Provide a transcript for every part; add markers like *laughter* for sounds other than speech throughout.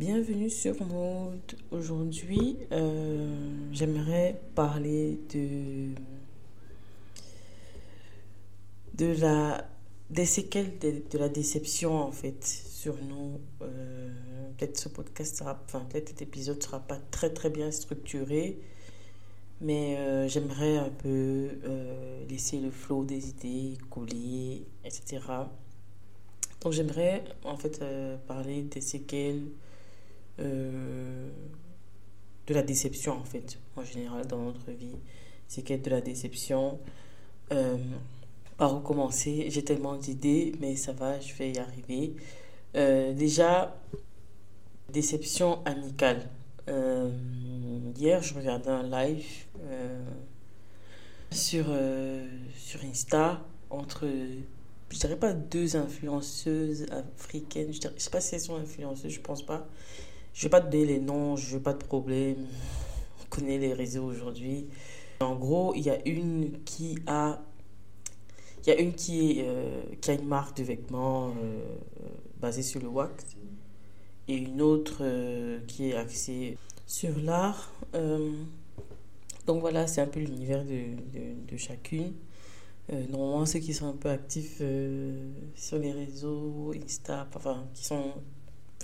Bienvenue sur Mode. Aujourd'hui, euh, j'aimerais parler de, de la, des séquelles de, la déception en fait sur nous. Euh, peut-être ce podcast sera, enfin peut-être cet épisode sera pas très très bien structuré, mais euh, j'aimerais un peu laisser le flot des idées couler, etc. Donc j'aimerais en fait parler des séquelles euh, de la déception en fait, en général dans notre vie. Séquelles de la déception. Euh, par où commencer? J'ai tellement d'idées, mais ça va, je vais y arriver. Euh, déjà, déception amicale. Hier, je regardais un live sur, sur Insta entre, je dirais pas deux influenceuses africaines, je, dirais, je sais pas si elles sont influenceuses, je pense pas. Je vais pas te donner les noms, je veux pas de problème. On connaît les réseaux aujourd'hui. En gros, il y a une qui a il y a une qui, euh, a une marque de vêtements euh, basée sur le wax et une autre euh, qui est axée sur l'art. Euh, donc voilà, c'est un peu l'univers de, de, chacune. Euh, normalement, ceux qui sont un peu actifs euh, sur les réseaux, Insta, enfin, qui sont.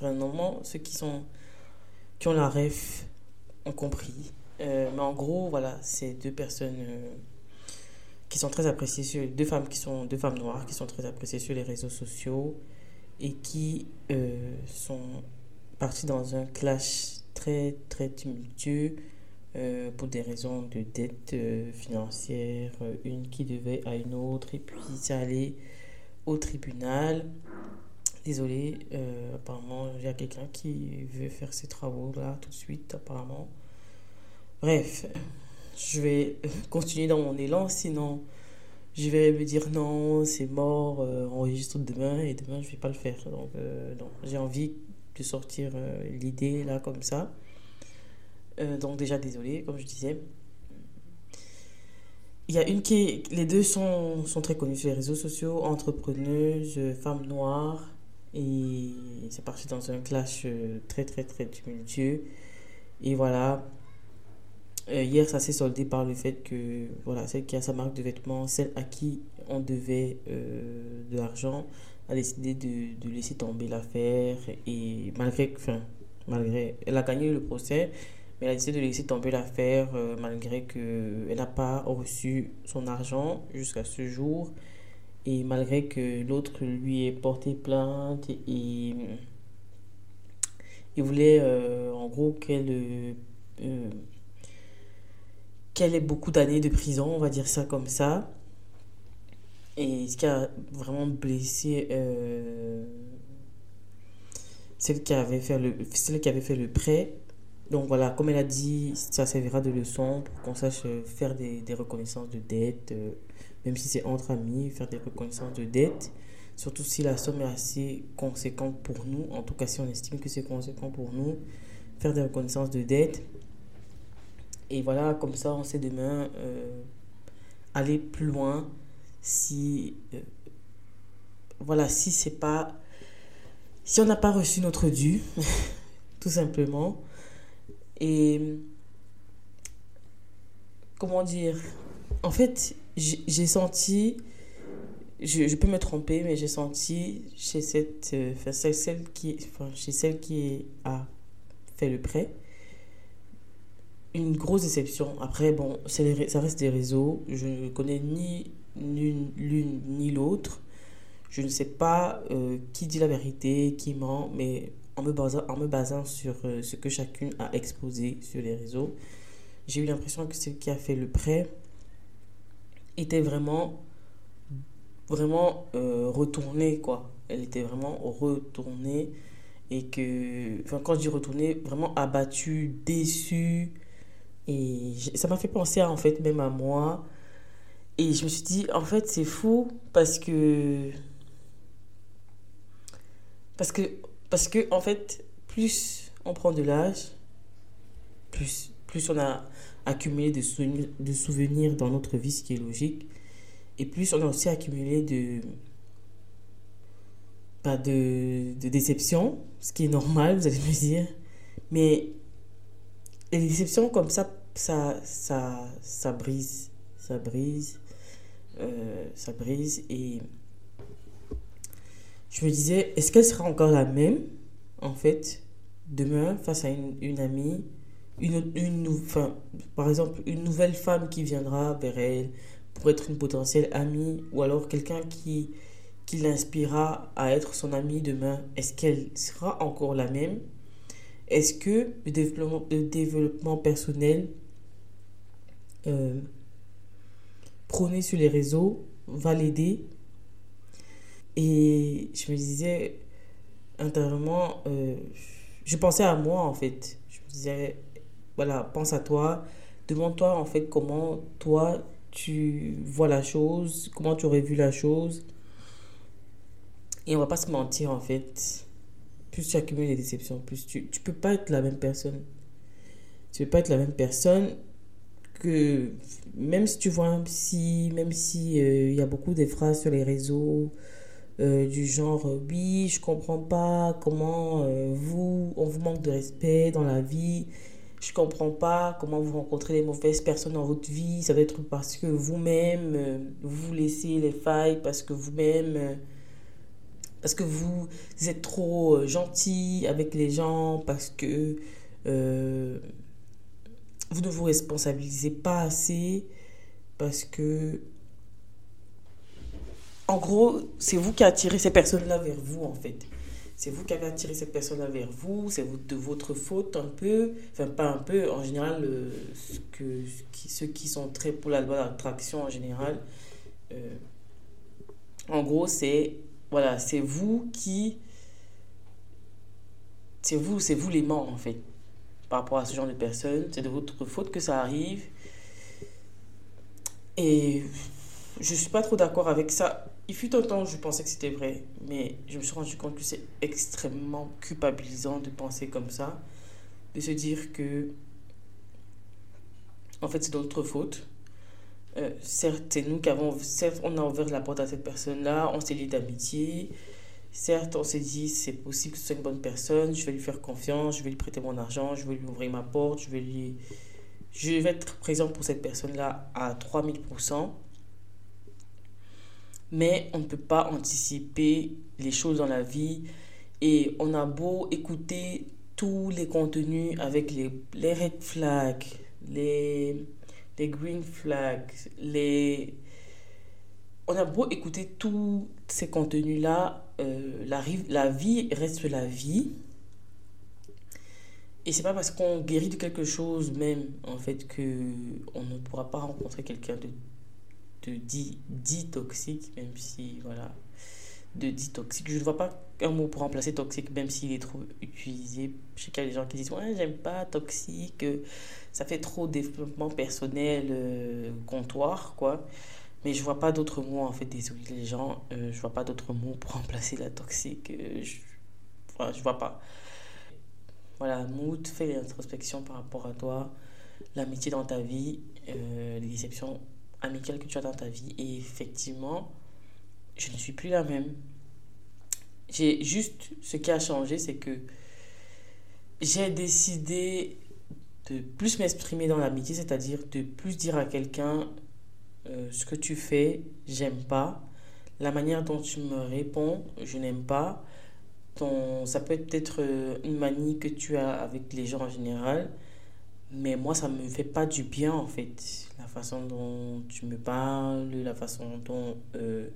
Normalement, ceux qui, sont, qui ont la ref ont compris. Euh, mais en gros, voilà, c'est deux personnes euh, qui sont très appréciées sur. Deux femmes qui sont. Deux femmes noires qui sont très appréciées sur les réseaux sociaux et qui euh, sont parties dans un clash très, très tumultueux pour des raisons de dette financière, une qui devait à une autre, et puis c'est allé au tribunal. Désolé, euh, apparemment, il y a quelqu'un qui veut faire ses travaux là tout de suite, apparemment. Bref, je vais *laughs* continuer dans mon élan, sinon je vais me dire non, c'est mort, euh, enregistre demain, et demain je vais pas le faire. Donc, euh, donc j'ai envie de sortir euh, l'idée là comme ça. Euh, donc déjà désolé, comme je disais. Il y a une qui. Les deux sont, sont très connues sur les réseaux sociaux, entrepreneuses, euh, femmes noires. Et c'est parti dans un clash euh, très très très tumultueux. Et voilà. Euh, hier, ça s'est soldé par le fait que voilà, celle qui a sa marque de vêtements, celle à qui on devait euh, de l'argent, a décidé de, de laisser tomber l'affaire. Et malgré, enfin, malgré, elle a gagné le procès, mais elle a décidé de laisser tomber l'affaire euh, malgré que elle n'a pas reçu son argent jusqu'à ce jour. Et malgré que l'autre lui ait porté plainte et il voulait euh, en gros qu'elle euh, qu'elle ait beaucoup d'années de prison, on va dire ça comme ça. Et ce qui a vraiment blessé euh, celle qui avait fait le, prêt. Donc voilà, comme elle a dit, ça servira de leçon pour qu'on sache faire des, des reconnaissances de dette, même si c'est entre amis, faire des reconnaissances de dette. Surtout si la somme est assez conséquente pour nous, en tout cas si on estime que c'est conséquent pour nous, faire des reconnaissances de dette. Et voilà, comme ça, on sait demain euh, aller plus loin si, euh, voilà, si c'est pas, si on n'a pas reçu notre dû, *laughs* tout simplement. Et comment dire, en fait, j'ai senti, je, peux me tromper, mais j'ai senti chez cette, euh, celle, celle qui, enfin, chez celle qui a fait le prêt, une grosse déception. Après, bon, ça reste des réseaux. Je ne connais ni l'une ni l'autre. Je ne sais pas euh, qui dit la vérité, qui ment, mais en me basant, en me basant sur euh, ce que chacune a exposé sur les réseaux, j'ai eu l'impression que celle qui a fait le prêt était vraiment, vraiment euh, retournée, quoi. Elle était vraiment retournée et que, enfin, quand je dis retournée, vraiment abattue, déçue. Et ça m'a fait penser à, en fait même à moi. Et je me suis dit, en fait, c'est fou parce que, parce que, parce que, en fait, plus on prend de l'âge, plus, plus on a accumulé de souvenirs, dans notre vie, ce qui est logique. Et plus on a aussi accumulé de, pas de, de déception, ce qui est normal, vous allez me dire. Mais les déceptions comme ça, ça, ça, ça brise. Ça brise. Euh, ça brise. Et je me disais, est-ce qu'elle sera encore la même, en fait, demain, face à une amie? Une, une, enfin, par exemple, une nouvelle femme qui viendra vers elle pour être une potentielle amie, ou alors quelqu'un qui, qui l'inspirera à être son amie demain, est-ce qu'elle sera encore la même? Est-ce que le développement, le développement personnel euh, prôné sur les réseaux va l'aider? Et je me disais intérieurement, euh, je pensais à moi en fait. Je me disais, voilà, pense à toi, demande-toi en fait comment toi tu vois la chose, comment tu aurais vu la chose. Et on va pas se mentir en fait. Plus tu accumules les déceptions, plus tu tu peux pas être la même personne. Tu peux pas être la même personne que même si tu vois un psy, même si euh, il y a beaucoup de phrases sur les réseaux euh, du genre oui, je comprends pas comment euh, vous on vous manque de respect dans la vie je comprends pas comment vous rencontrez les mauvaises personnes dans votre vie. Ça doit être parce que vous-même, euh, vous laissez les failles, parce que vous-même, euh, parce que vous êtes trop euh, gentil avec les gens, parce que vous ne vous responsabilisez pas assez, parce que... En gros, c'est vous qui attirez ces personnes-là vers vous, en fait c'est vous qui avez attiré cette personne-là vers vous, c'est de votre faute un peu, enfin pas un peu, en général, euh, ce que, ceux qui sont très pour la loi d'attraction en général, euh, en gros, c'est voilà, c'est vous qui, c'est vous, c'est vous l'aimant en fait, par rapport à ce genre de personnes, c'est de votre faute que ça arrive, et je suis pas trop d'accord avec ça il fut un temps où je pensais que c'était vrai, mais je me suis rendu compte que c'est extrêmement culpabilisant de penser comme ça, de se dire que, en fait, c'est notre faute. Euh, certes, c'est nous qui avons, certes, on a ouvert la porte à cette personne-là, on s'est lié d'amitié. Certes, on s'est dit, c'est possible que ce soit une bonne personne, je vais lui faire confiance, je vais lui prêter mon argent, je vais lui ouvrir ma porte, je vais lui. Je vais être présent pour cette personne-là à 3000% mais on ne peut pas anticiper les choses dans la vie et on a beau écouter tous les contenus avec les, les red flags, les, les green flags, les... On a beau écouter tous ces contenus-là, euh, la, vie reste la vie. Et c'est pas parce qu'on guérit de quelque chose même, en fait, que ne pourra pas rencontrer quelqu'un de de dit, dit toxique, même si, voilà, de dit toxique. Je ne vois pas un mot pour remplacer toxique, même s'il est trop utilisé. Je sais qu'il y a des gens qui disent, ouais, j'aime pas toxique, ça fait trop développement personnel, euh, comptoir, quoi. Mais je vois pas d'autres mots, en fait, désolé les gens, euh, je vois pas d'autres mots pour remplacer la toxique. Euh, je, je vois pas. Voilà, mood, fais l'introspection par rapport à toi, l'amitié dans ta vie, les déceptions amicale que tu as dans ta vie. Et effectivement, je ne suis plus la même. J'ai juste ce qui a changé, c'est que j'ai décidé de plus m'exprimer dans l'amitié, c'est-à-dire de plus dire à quelqu'un euh, ce que tu fais, j'aime pas. La manière dont tu me réponds, je n'aime pas. Ton, ça peut être euh, une manie que tu as avec les gens en général. Mais moi, ça me fait pas du bien, en fait. La façon dont tu me parles, la façon dont euh,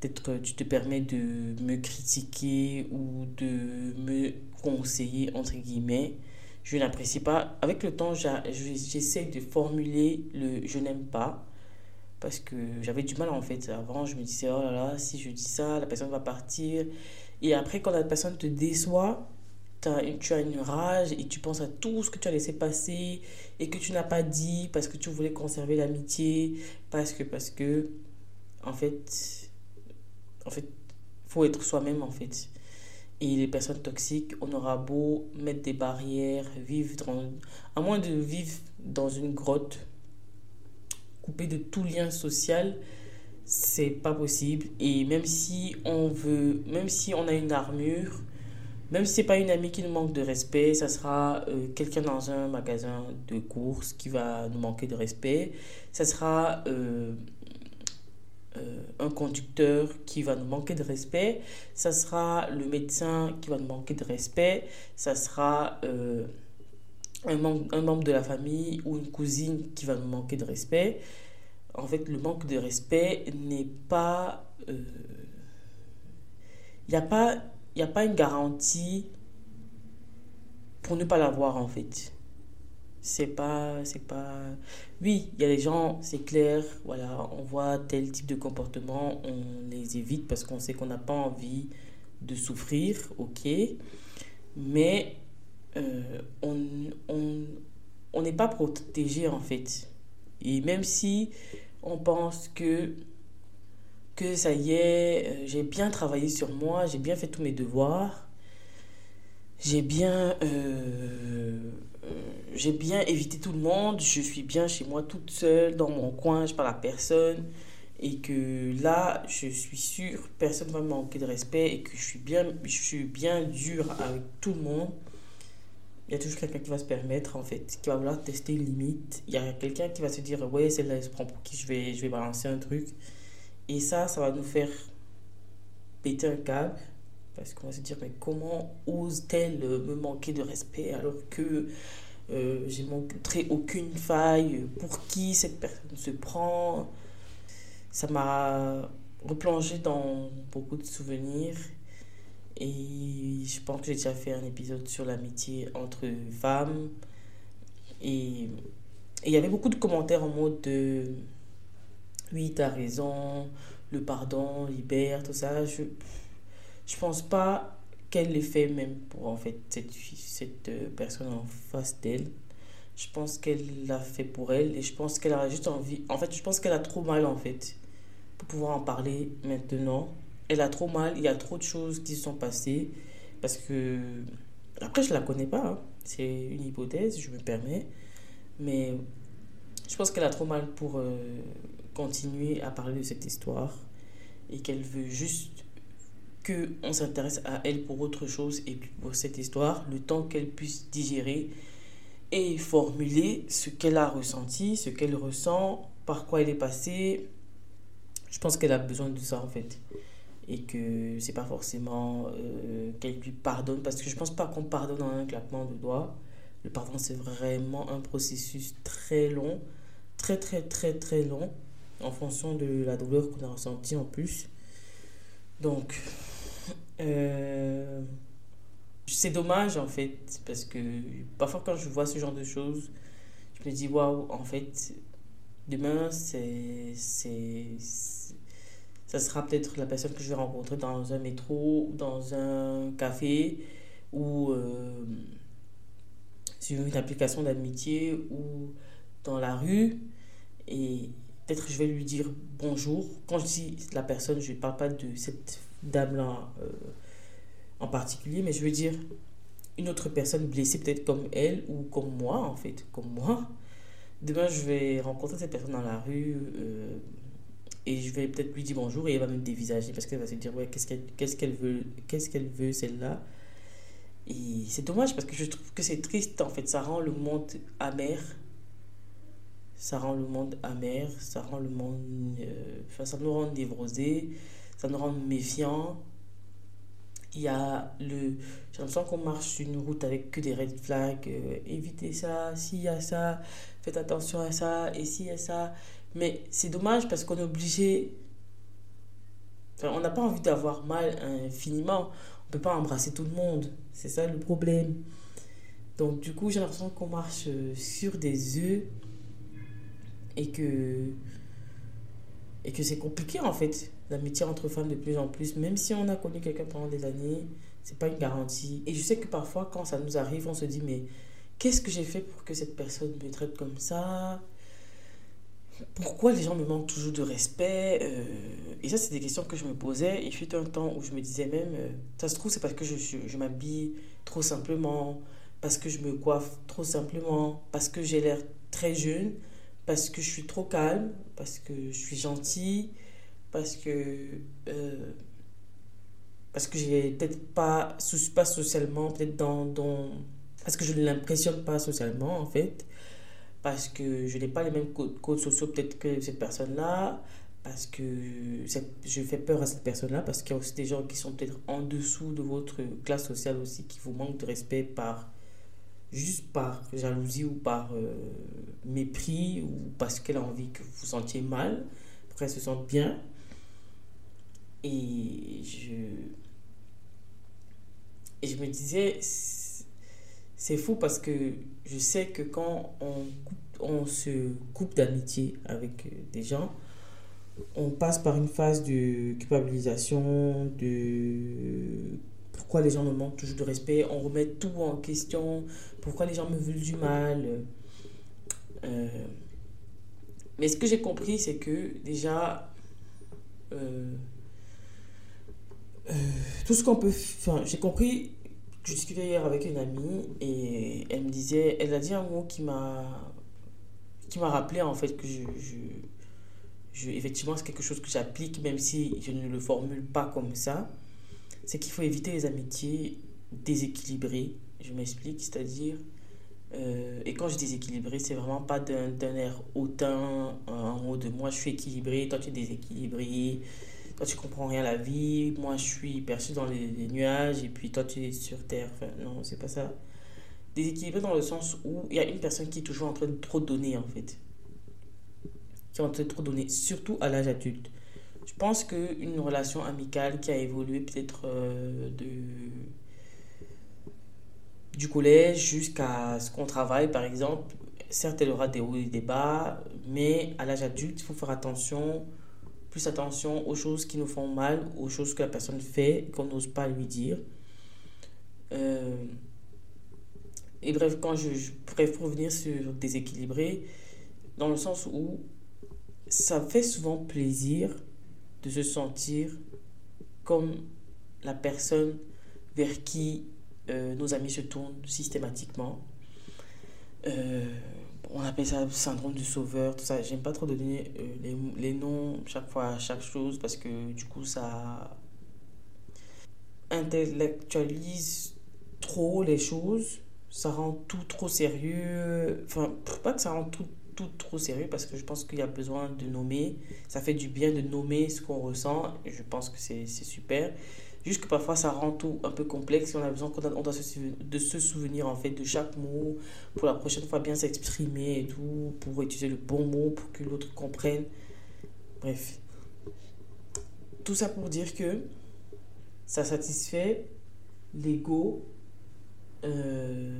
tu te permets de me critiquer ou de me conseiller, entre guillemets, je n'apprécie pas. Avec le temps, j'essaie de formuler le je n'aime pas. Parce que j'avais du mal en fait. Avant, je me disais, oh là là, si je dis ça, la personne va partir. Et après, quand la personne te déçoit, tu as une rage et tu penses à tout ce que tu as laissé passer et que tu n'as pas dit parce que tu voulais conserver l'amitié, parce que, parce que, en fait, en fait, faut être soi-même, en fait. Et les personnes toxiques, on aura beau mettre des barrières, vivre dans, à moins de vivre dans une grotte, coupé de tout lien social, c'est pas possible. Et même si on veut, même si on a une armure, même si c'est pas une amie qui nous manque de respect, ça sera euh, quelqu'un dans un magasin de courses qui va nous manquer de respect. Ça sera euh, euh, un conducteur qui va nous manquer de respect. Ça sera le médecin qui va nous manquer de respect. Ça sera un, un membre de la famille ou une cousine qui va nous manquer de respect. En fait, le manque de respect n'est pas... Il n'y a pas il n'y a pas une garantie pour ne pas l'avoir en fait. C'est pas, c'est pas. Oui, il y a des gens, c'est clair, voilà, on voit tel type de comportement, on les évite parce qu'on sait qu'on n'a pas envie de souffrir, ok. Mais euh, on n'est on, n'est pas protégé en fait. Et même si on pense que que ça y est, euh, j'ai bien travaillé sur moi, j'ai bien fait tous mes devoirs, j'ai bien, euh, j'ai bien évité tout le monde, je suis bien chez moi toute seule, dans mon coin, je parle à personne, et que là, je suis sûre, personne ne va me manquer de respect, et que je suis bien, je suis bien dur avec tout le monde. Il y a toujours quelqu'un qui va se permettre, en fait, qui va vouloir tester une limite. Il y a quelqu'un qui va se dire, ouais, celle-là, elle se prend pour qui je vais, je vais balancer un truc. Et ça, ça va nous faire péter un câble. Parce qu'on va se dire, mais comment ose-t-elle me manquer de respect alors que euh, j'ai montré aucune faille Pour qui cette personne se prend? Ça m'a replongé dans beaucoup de souvenirs. Et je pense que j'ai déjà fait un épisode sur l'amitié entre femmes. Et il y avait beaucoup de commentaires en mode de oui, tu as raison, le pardon libère, tout ça. Je je pense pas qu'elle l'ait fait même pour en fait cette, cette euh, personne en face d'elle. Je pense qu'elle l'a fait pour elle et je pense qu'elle a juste envie. En fait, je pense qu'elle a trop mal en fait pour pouvoir en parler maintenant. Elle a trop mal, il y a trop de choses qui se sont passées parce que. Après, je la connais pas, hein. c'est une hypothèse, je me permets. Mais je pense qu'elle a trop mal pour euh, continuer à parler de cette histoire et qu'elle veut juste que on s'intéresse à elle pour autre chose et pour cette histoire, le temps qu'elle puisse digérer et formuler ce qu'elle a ressenti, ce qu'elle ressent, par quoi elle est passée. Je pense qu'elle a besoin de ça en fait. Et que c'est pas forcément euh, qu'elle lui pardonne, parce que je pense pas qu'on pardonne en un claquement de doigts. Le pardon, c'est vraiment un processus très long, très très très très long en fonction de la douleur qu'on a ressentie en plus. Donc, euh, c'est dommage en fait, parce que parfois quand je vois ce genre de choses, je me dis waouh, en fait, demain, c'est, ça sera peut-être la personne que je vais rencontrer dans un métro, dans un café, ou euh, sur une application d'amitié, ou dans la rue. Et peut-être je vais lui dire bonjour. Quand je dis la personne, je ne parle pas de cette dame-là euh, en particulier, mais je veux dire une autre personne blessée, peut-être comme elle ou comme moi, en fait, comme moi. Demain, je vais rencontrer cette personne dans la rue euh, et je vais peut-être lui dire bonjour et elle va me dévisager parce qu'elle va se dire ouais, qu'est-ce qu'elle qu'est-ce qu'elle veut, qu'est-ce qu'elle veut celle-là. Et c'est dommage parce que je trouve que c'est triste, en fait, ça rend le monde amer ça rend le monde amer, ça rend le monde. Euh, ça nous rend névrosés, ça nous rend méfiants. Il y a le. J'ai l'impression qu'on marche sur une route avec que des red flags. Euh, évitez ça, s'il y a ça, faites attention à ça, et s'il y a ça. Mais c'est dommage parce qu'on est obligé. Enfin, on n'a pas envie d'avoir mal infiniment. On ne peut pas embrasser tout le monde. C'est ça le problème. Donc, du coup, j'ai l'impression qu'on marche euh, sur des œufs et que et que c'est compliqué en fait. L'amitié entre femmes de plus en plus même si on a connu quelqu'un pendant des années c'est pas une garantie. Et je sais que parfois quand ça nous arrive on se dit mais qu'est-ce que j'ai fait pour que cette personne me traite comme ça? Pourquoi les gens me manquent toujours de respect euh, et ça c'est des questions que je me posais. Il fut un temps où je me disais même euh, ça se trouve c'est parce que je, je, je m'habille trop simplement parce que je me coiffe trop simplement parce que j'ai l'air très jeune parce que je suis trop calme, parce que je suis gentille, parce que euh, parce que j'ai peut-être pas pas socialement peut-être dans, dans parce que je ne l'impressionne pas socialement en fait parce que je n'ai pas les mêmes codes, codes sociaux peut-être que cette personne là parce que je fais peur à cette personne-là, parce qu'il y a aussi des gens qui sont peut-être en dessous de votre classe sociale aussi, qui vous manquent de respect par juste par jalousie ou par euh, mépris ou parce qu'elle a envie que vous vous sentiez mal pour qu'elle se sente bien. Et je, me disais, c'est fou parce que je sais que quand on, on se coupe d'amitié avec euh, des gens, on passe par une phase de culpabilisation, de pourquoi les gens me manquent toujours de respect, on remet tout en question, pourquoi les gens me veulent du mal. Euh, mais ce que j'ai compris, c'est que déjà, euh, euh, tout ce qu'on peut... J'ai compris, je discutais hier avec une amie et elle me disait, elle a dit un mot qui m'a qui m'a rappelé en fait que je effectivement, c'est quelque chose que j'applique, même si je ne le formule pas comme ça. C'est qu'il faut éviter les amitiés déséquilibrées. Je m'explique, c'est-à-dire, euh, et quand je dis déséquilibré, c'est vraiment pas d'un air hautain, en haut de moi je suis équilibré, toi tu es déséquilibré, toi tu comprends rien à la vie, moi je suis perçu dans les, nuages et puis toi tu es sur terre. Non, c'est pas ça. Déséquilibré dans le sens où il y a une personne qui est toujours en train de trop donner en fait qui ont été trop donné, surtout à l'âge adulte. Je pense qu'une relation amicale qui a évolué peut-être euh, de du collège jusqu'à ce qu'on travaille, par exemple, certes, elle aura des hauts et des bas, mais à l'âge adulte, il faut faire attention, plus attention aux choses qui nous font mal, aux choses que la personne fait, qu'on n'ose pas lui dire. Euh, et bref, quand je, je pourrais revenir sur déséquilibré, dans le sens où ça fait souvent plaisir de se sentir comme la personne vers qui euh, nos amis se tournent systématiquement. Euh, on appelle ça syndrome du sauveur, tout ça. J'aime pas trop donner euh, les, noms chaque fois à chaque chose parce que du coup ça intellectualise trop les choses, ça rend tout trop sérieux. Enfin, pas que ça rend tout trop sérieux parce que je pense qu'il y a besoin de nommer. Ça fait du bien de nommer ce qu'on ressent. Je pense que c'est super. Juste que parfois ça rend tout un peu complexe on a besoin on doit se, de se souvenir en fait de chaque mot pour la prochaine fois bien s'exprimer et tout, pour utiliser le bon mot pour que l'autre comprenne. Bref. Tout ça pour dire que ça satisfait l'ego euh,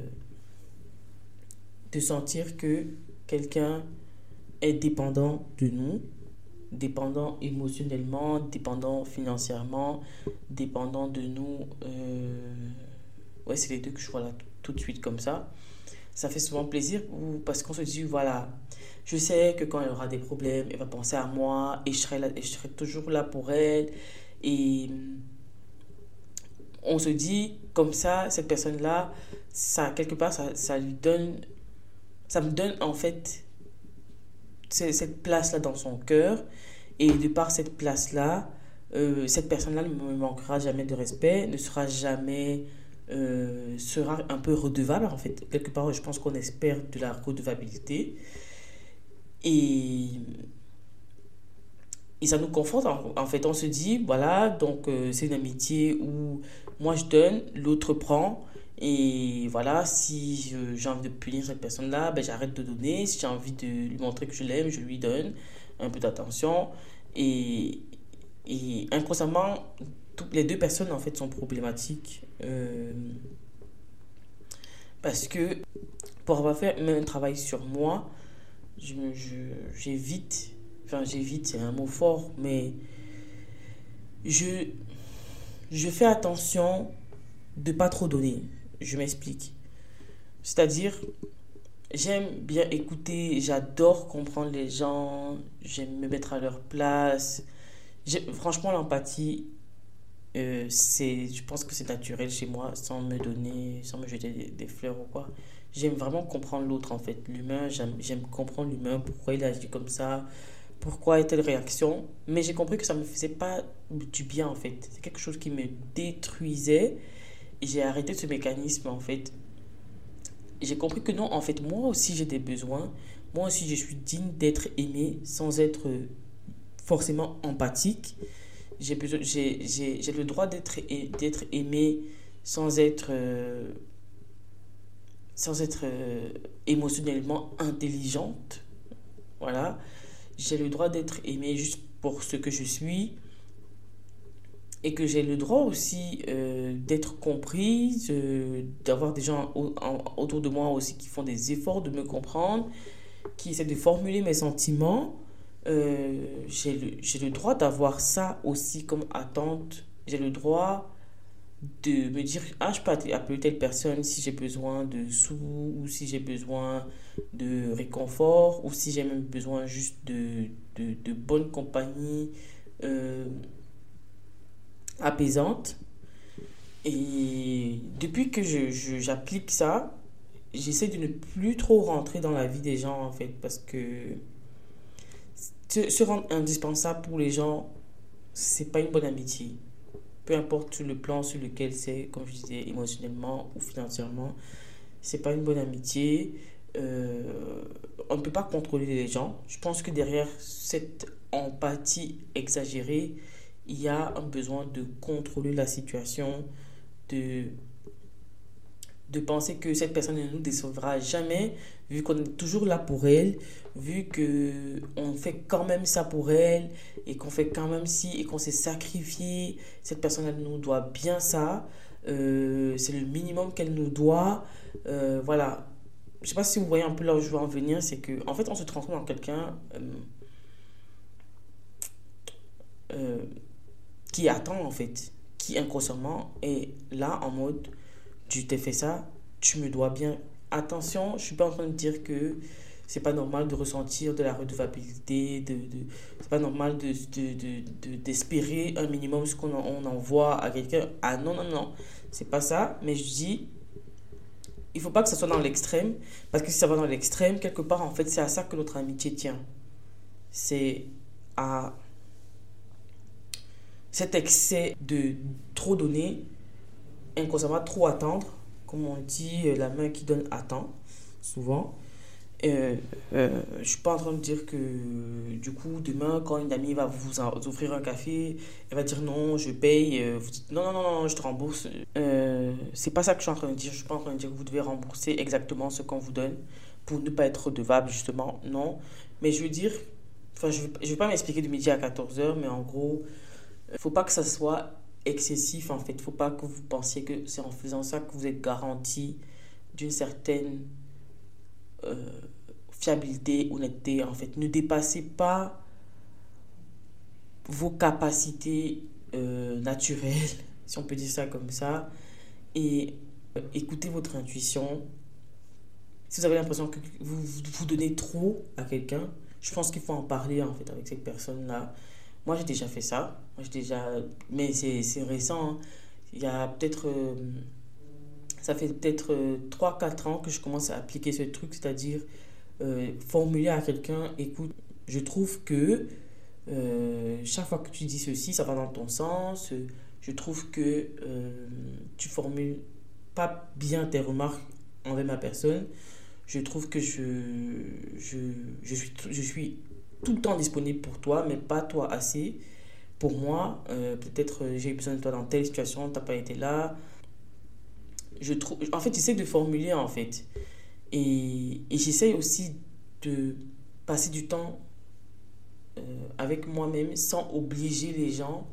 de sentir que quelqu'un est dépendant de nous, dépendant émotionnellement, dépendant financièrement, dépendant de nous. Euh, ouais, c'est les deux que je vois là tout de suite comme ça. Ça fait souvent plaisir parce qu'on se dit, voilà, je sais que quand elle aura des problèmes, elle va penser à moi et je serai, là, et je serai toujours là pour elle. Et on se dit, comme ça, cette personne-là, ça, quelque part, ça, ça lui donne ça me donne en fait cette place-là dans son cœur. Et de par cette place-là, euh, cette personne-là ne me manquera jamais de respect, ne sera jamais. Euh, sera un peu redevable en fait. Quelque part, je pense qu'on espère de la redevabilité. Et, et ça nous conforte en, fait. On se dit, voilà, donc euh, c'est une amitié où moi je donne, l'autre prend. Et voilà, si j'ai envie de punir cette personne-là, ben j'arrête de donner. Si j'ai envie de lui montrer que je l'aime, je lui donne un peu d'attention. Et, et inconsciemment, toutes les deux personnes en fait sont problématiques. Euh, parce que pour avoir fait un travail sur moi, j'évite, je, enfin j'évite, c'est un mot fort, mais je, je fais attention de pas trop donner. Je m'explique. C'est-à-dire, j'aime bien écouter, j'adore comprendre les gens, j'aime me mettre à leur place. Franchement, l'empathie, euh, je pense que c'est naturel chez moi, sans me donner, sans me jeter des, fleurs ou quoi. J'aime vraiment comprendre l'autre en fait, l'humain, j'aime comprendre l'humain, pourquoi il agit comme ça, pourquoi telle réaction. Mais j'ai compris que ça ne me faisait pas du bien, en fait. C'est quelque chose qui me détruisait. J'ai arrêté ce mécanisme, en fait. J'ai compris que non, en fait, moi aussi j'ai des besoins. Moi aussi, je suis digne d'être aimé sans être forcément empathique. J'ai le droit d'être aimé sans être, euh, sans être euh, émotionnellement intelligente. Voilà. J'ai le droit d'être aimé juste pour ce que je suis. Et que j'ai le droit aussi euh, d'être comprise, d'avoir des gens autour de moi aussi qui font des efforts de me comprendre, qui essaient de formuler mes sentiments. j'ai le, le droit d'avoir ça aussi comme attente. J'ai le droit de me dire ah je peux appeler telle personne si j'ai besoin de sous ou si j'ai besoin de réconfort ou si j'ai même besoin juste de, de, de bonne compagnie euh, apaisante et depuis que j'applique ça j'essaie de ne plus trop rentrer dans la vie des gens en fait parce que se rendre indispensable pour les gens c'est pas une bonne amitié peu importe le plan sur lequel c'est, comme je disais, émotionnellement ou financièrement, c'est pas une bonne amitié. Euh, on ne peut pas contrôler les gens. Je pense que derrière cette empathie exagérée, il y a un besoin de contrôler la situation, de de penser que cette personne ne nous décevra jamais, vu qu'on est toujours là pour elle, vu que on fait quand même ça pour elle et qu'on fait quand même ci et qu'on s'est sacrifié, cette personne nous doit bien ça, euh, c'est le minimum qu'elle nous doit, euh, voilà. Je sais pas si vous voyez un peu là où je veux en venir, c'est que en fait on se transforme en quelqu'un euh, qui attend en fait, qui inconsciemment est là en mode tu t'es fait ça, tu me dois bien. Attention, je suis pas en train de dire que c'est pas normal de ressentir de la redevabilité, de, de c'est pas normal de, de, d'espérer un minimum ce qu'on on envoie à quelqu'un. Ah non, non, non, c'est pas ça, mais je dis, il faut pas que ça soit dans l'extrême, parce que si ça va dans l'extrême, quelque part, en fait, c'est à ça que notre amitié tient. C'est à cet excès de trop donner inconsciemment trop attendre. Comme on dit, euh, la main qui donne attend, souvent. Euh, euh, je suis pas en train de dire que du coup demain quand une amie va vous offrir un café elle va dire non je paye euh, vous dites non non non non je te rembourse c'est pas ça que je suis en train de dire je suis pas en train de dire que vous devez rembourser exactement ce qu'on vous donne pour ne pas être redevable justement non mais je veux dire enfin je je vais pas m'expliquer de midi à 14h mais en gros faut pas que ça soit excessif en fait. Il faut pas que vous pensiez que c'est en faisant ça que vous êtes garanti d'une certaine euh, fiabilité, honnêteté. En fait, ne dépassez pas vos capacités euh, naturelles, *laughs* si on peut dire ça comme ça, et euh, écoutez votre intuition. Si vous avez l'impression que vous vous donnez trop à quelqu'un, je pense qu'il faut en parler en fait avec cette personne-là moi, j'ai déjà fait ça. Moi, j'ai déjà... Mais c'est récent. Hein. Il y a peut-être... Euh, ça fait peut-être 3-4 euh, ans que je commence à appliquer ce truc, c'est-à-dire euh, formuler à quelqu'un, écoute, je trouve que chaque fois que tu dis ceci, ça va dans ton sens. Je trouve que tu formules pas bien tes remarques envers ma personne. Je trouve que je, je, je, suis, je suis tout le temps disponible pour toi, mais pas toi assez. Pour moi, euh, peut-être euh, j'ai eu besoin de toi dans telle situation, tu n'as pas été là. Je trouve, en fait, j'essaie de formuler, en fait. Et, et j'essaie aussi de passer du temps euh, avec moi-même sans obliger les gens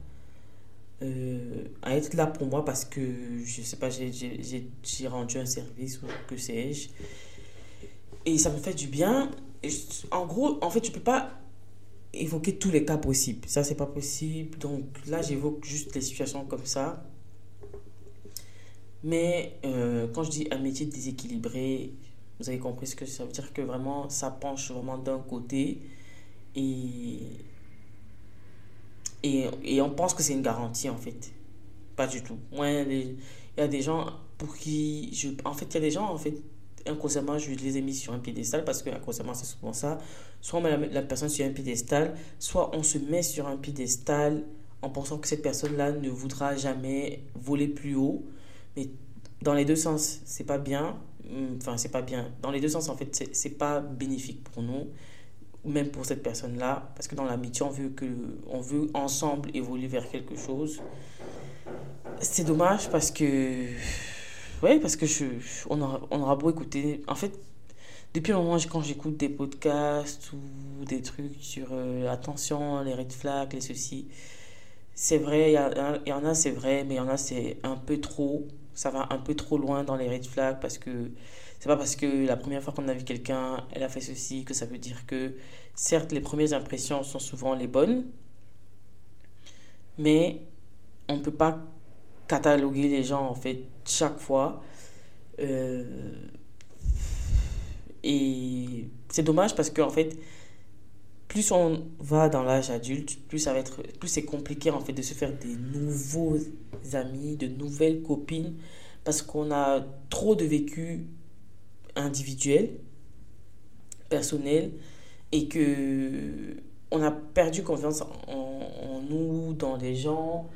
à être là pour moi parce que, je sais pas, j'ai rendu un service ou que sais-je. Et ça me fait du bien en gros, en fait, tu peux pas évoquer tous les cas possibles. Ça, c'est pas possible. Donc là, j'évoque juste les situations comme ça. Mais euh, quand je dis un métier déséquilibré, vous avez compris ce que ça veut dire que vraiment, ça penche vraiment d'un côté. Et, et, et on pense que c'est une garantie, en fait. Pas du tout. Moi, il y a des gens pour qui... Je, en fait, il y a des gens, en fait, inconsciemment, je les ai mis sur un piédestal parce que inconsciemment, c'est souvent ça. Soit on met la, personne sur un piédestal, soit on se met sur un piédestal en pensant que cette personne-là ne voudra jamais voler plus haut. Mais dans les deux sens, c'est pas bien. Enfin, c'est pas bien. Dans les deux sens, en fait, c'est pas bénéfique pour nous, même pour cette personne-là, parce que dans l'amitié, on on veut ensemble évoluer vers quelque chose. C'est dommage parce que, ouais, parce que on aura, on aura beau écouter. En fait, depuis un moment, quand j'écoute des podcasts ou des trucs sur euh, attention, les red flags, les ceci, c'est vrai, il y, en a, c'est vrai, mais il y en a, c'est un peu trop. Ça va un peu trop loin dans les red flags parce que c'est pas parce que la première fois qu'on a vu quelqu'un, elle a fait ceci, que ça veut dire que, certes, les premières impressions sont souvent les bonnes, mais on ne peut pas cataloguer les gens, en fait, chaque fois. Euh, et c'est dommage parce qu'en en fait, plus on va dans l'âge adulte, plus plus c'est compliqué en fait de se faire des nouveaux amis, de nouvelles copines parce qu'on a trop de vécu individuel, personnel et que on a perdu confiance en, nous, dans les gens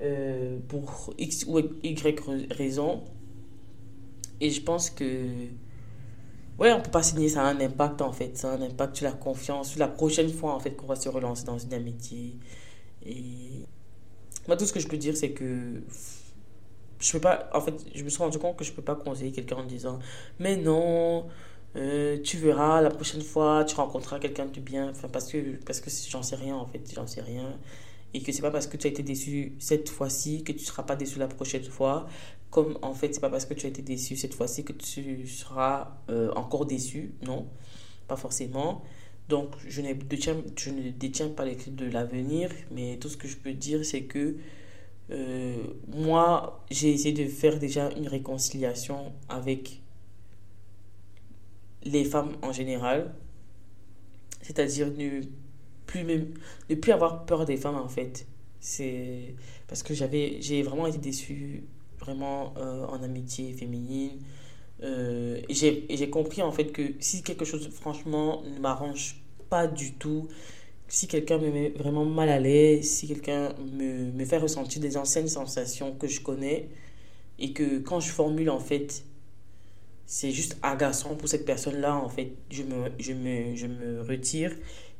euh, pour X ou Y raison. Et je pense que Ouais, on peut pas signer, ça a un impact en fait. Ça a un impact sur la confiance, sur la prochaine fois en fait qu'on va se relancer dans une amitié. Et moi, tout ce que je peux dire, c'est que je peux pas. En fait, je me suis rendu compte que je peux pas conseiller quelqu'un en disant Mais non, euh, tu verras la prochaine fois, tu rencontreras quelqu'un de bien. Parce que, parce que j'en sais rien en fait, j'en sais rien. Et que c'est pas parce que tu as été déçu cette fois-ci que tu seras pas déçu la prochaine fois comme en fait, c'est pas parce que tu as été déçu cette fois-ci que tu seras euh, encore déçu. Non, pas forcément. Donc, je ne, détiens, je ne détiens pas les clés de l'avenir, mais tout ce que je peux dire, c'est que euh, moi, j'ai essayé de faire déjà une réconciliation avec les femmes en général. C'est-à-dire ne plus, même, ne plus avoir peur des femmes, en fait. C'est parce que j'avais j'ai vraiment été déçue vraiment euh, en amitié féminine. Euh, j'ai compris en fait que si quelque chose franchement ne m'arrange pas du tout, si quelqu'un me met vraiment mal à l'aise, si quelqu'un me, me fait ressentir des anciennes sensations que je connais et que quand je formule en fait c'est juste agaçant pour cette personne-là, en fait, je me, je, me, je me retire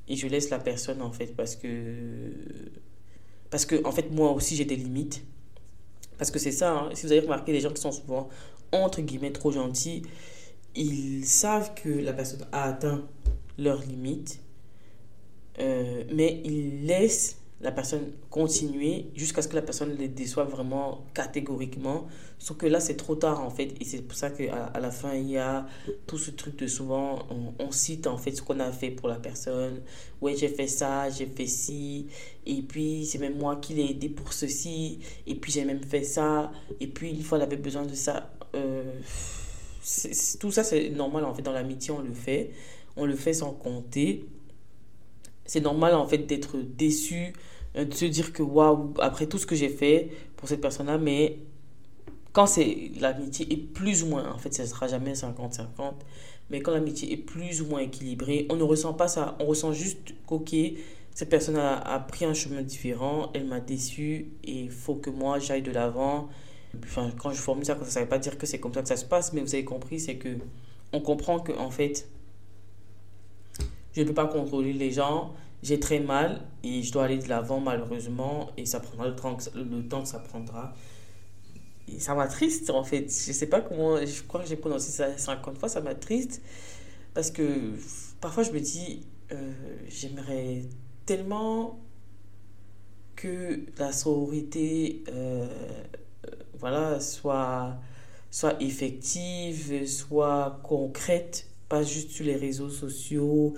et je laisse la personne, en fait, parce que, parce que en fait, moi aussi, j'ai des limites. Parce que c'est ça, hein. si vous avez remarqué, les gens qui sont souvent, entre guillemets, trop gentils, ils savent que la personne a atteint leurs limites, euh, mais ils laissent la personne continuer jusqu'à ce que la personne les déçoive vraiment catégoriquement. Sauf que là, c'est trop tard en fait. Et c'est pour ça qu'à à la fin, il y a tout ce truc de souvent, on, cite en fait ce qu'on a fait pour la personne. Ouais, j'ai fait ça, j'ai fait ci. Et puis, c'est même moi qui l'ai aidé pour ceci. Et puis, j'ai même fait ça. Et puis, une fois, elle avait besoin de ça. Euh, tout ça, c'est normal en fait. Dans l'amitié, on le fait. On le fait sans compter c'est normal en fait d'être déçu, euh, de se dire que waouh, après tout ce que j'ai fait pour cette personne-là, mais quand c'est l'amitié est plus ou moins, en fait, ça ne sera jamais 50-50, mais quand l'amitié est plus ou moins équilibrée, on ne ressent pas ça, on ressent juste qu'ok, cette personne a, a, pris un chemin différent, elle m'a déçu et il faut que moi j'aille de l'avant. Enfin, quand je formule ça, ça ne veut pas dire que c'est comme ça que ça se passe, mais vous avez compris, c'est que on comprend que en fait, je ne peux pas contrôler les gens. J'ai très mal et je dois aller de l'avant malheureusement et ça prendra le temps le temps que ça prendra. Et ça m'a triste en fait. Je sais pas comment, je crois que j'ai prononcé ça 50 fois, ça m'a triste parce que parfois je me dis, euh, j'aimerais tellement que la sororité euh, voilà, soit, soit effective, soit concrète, pas juste sur les réseaux sociaux,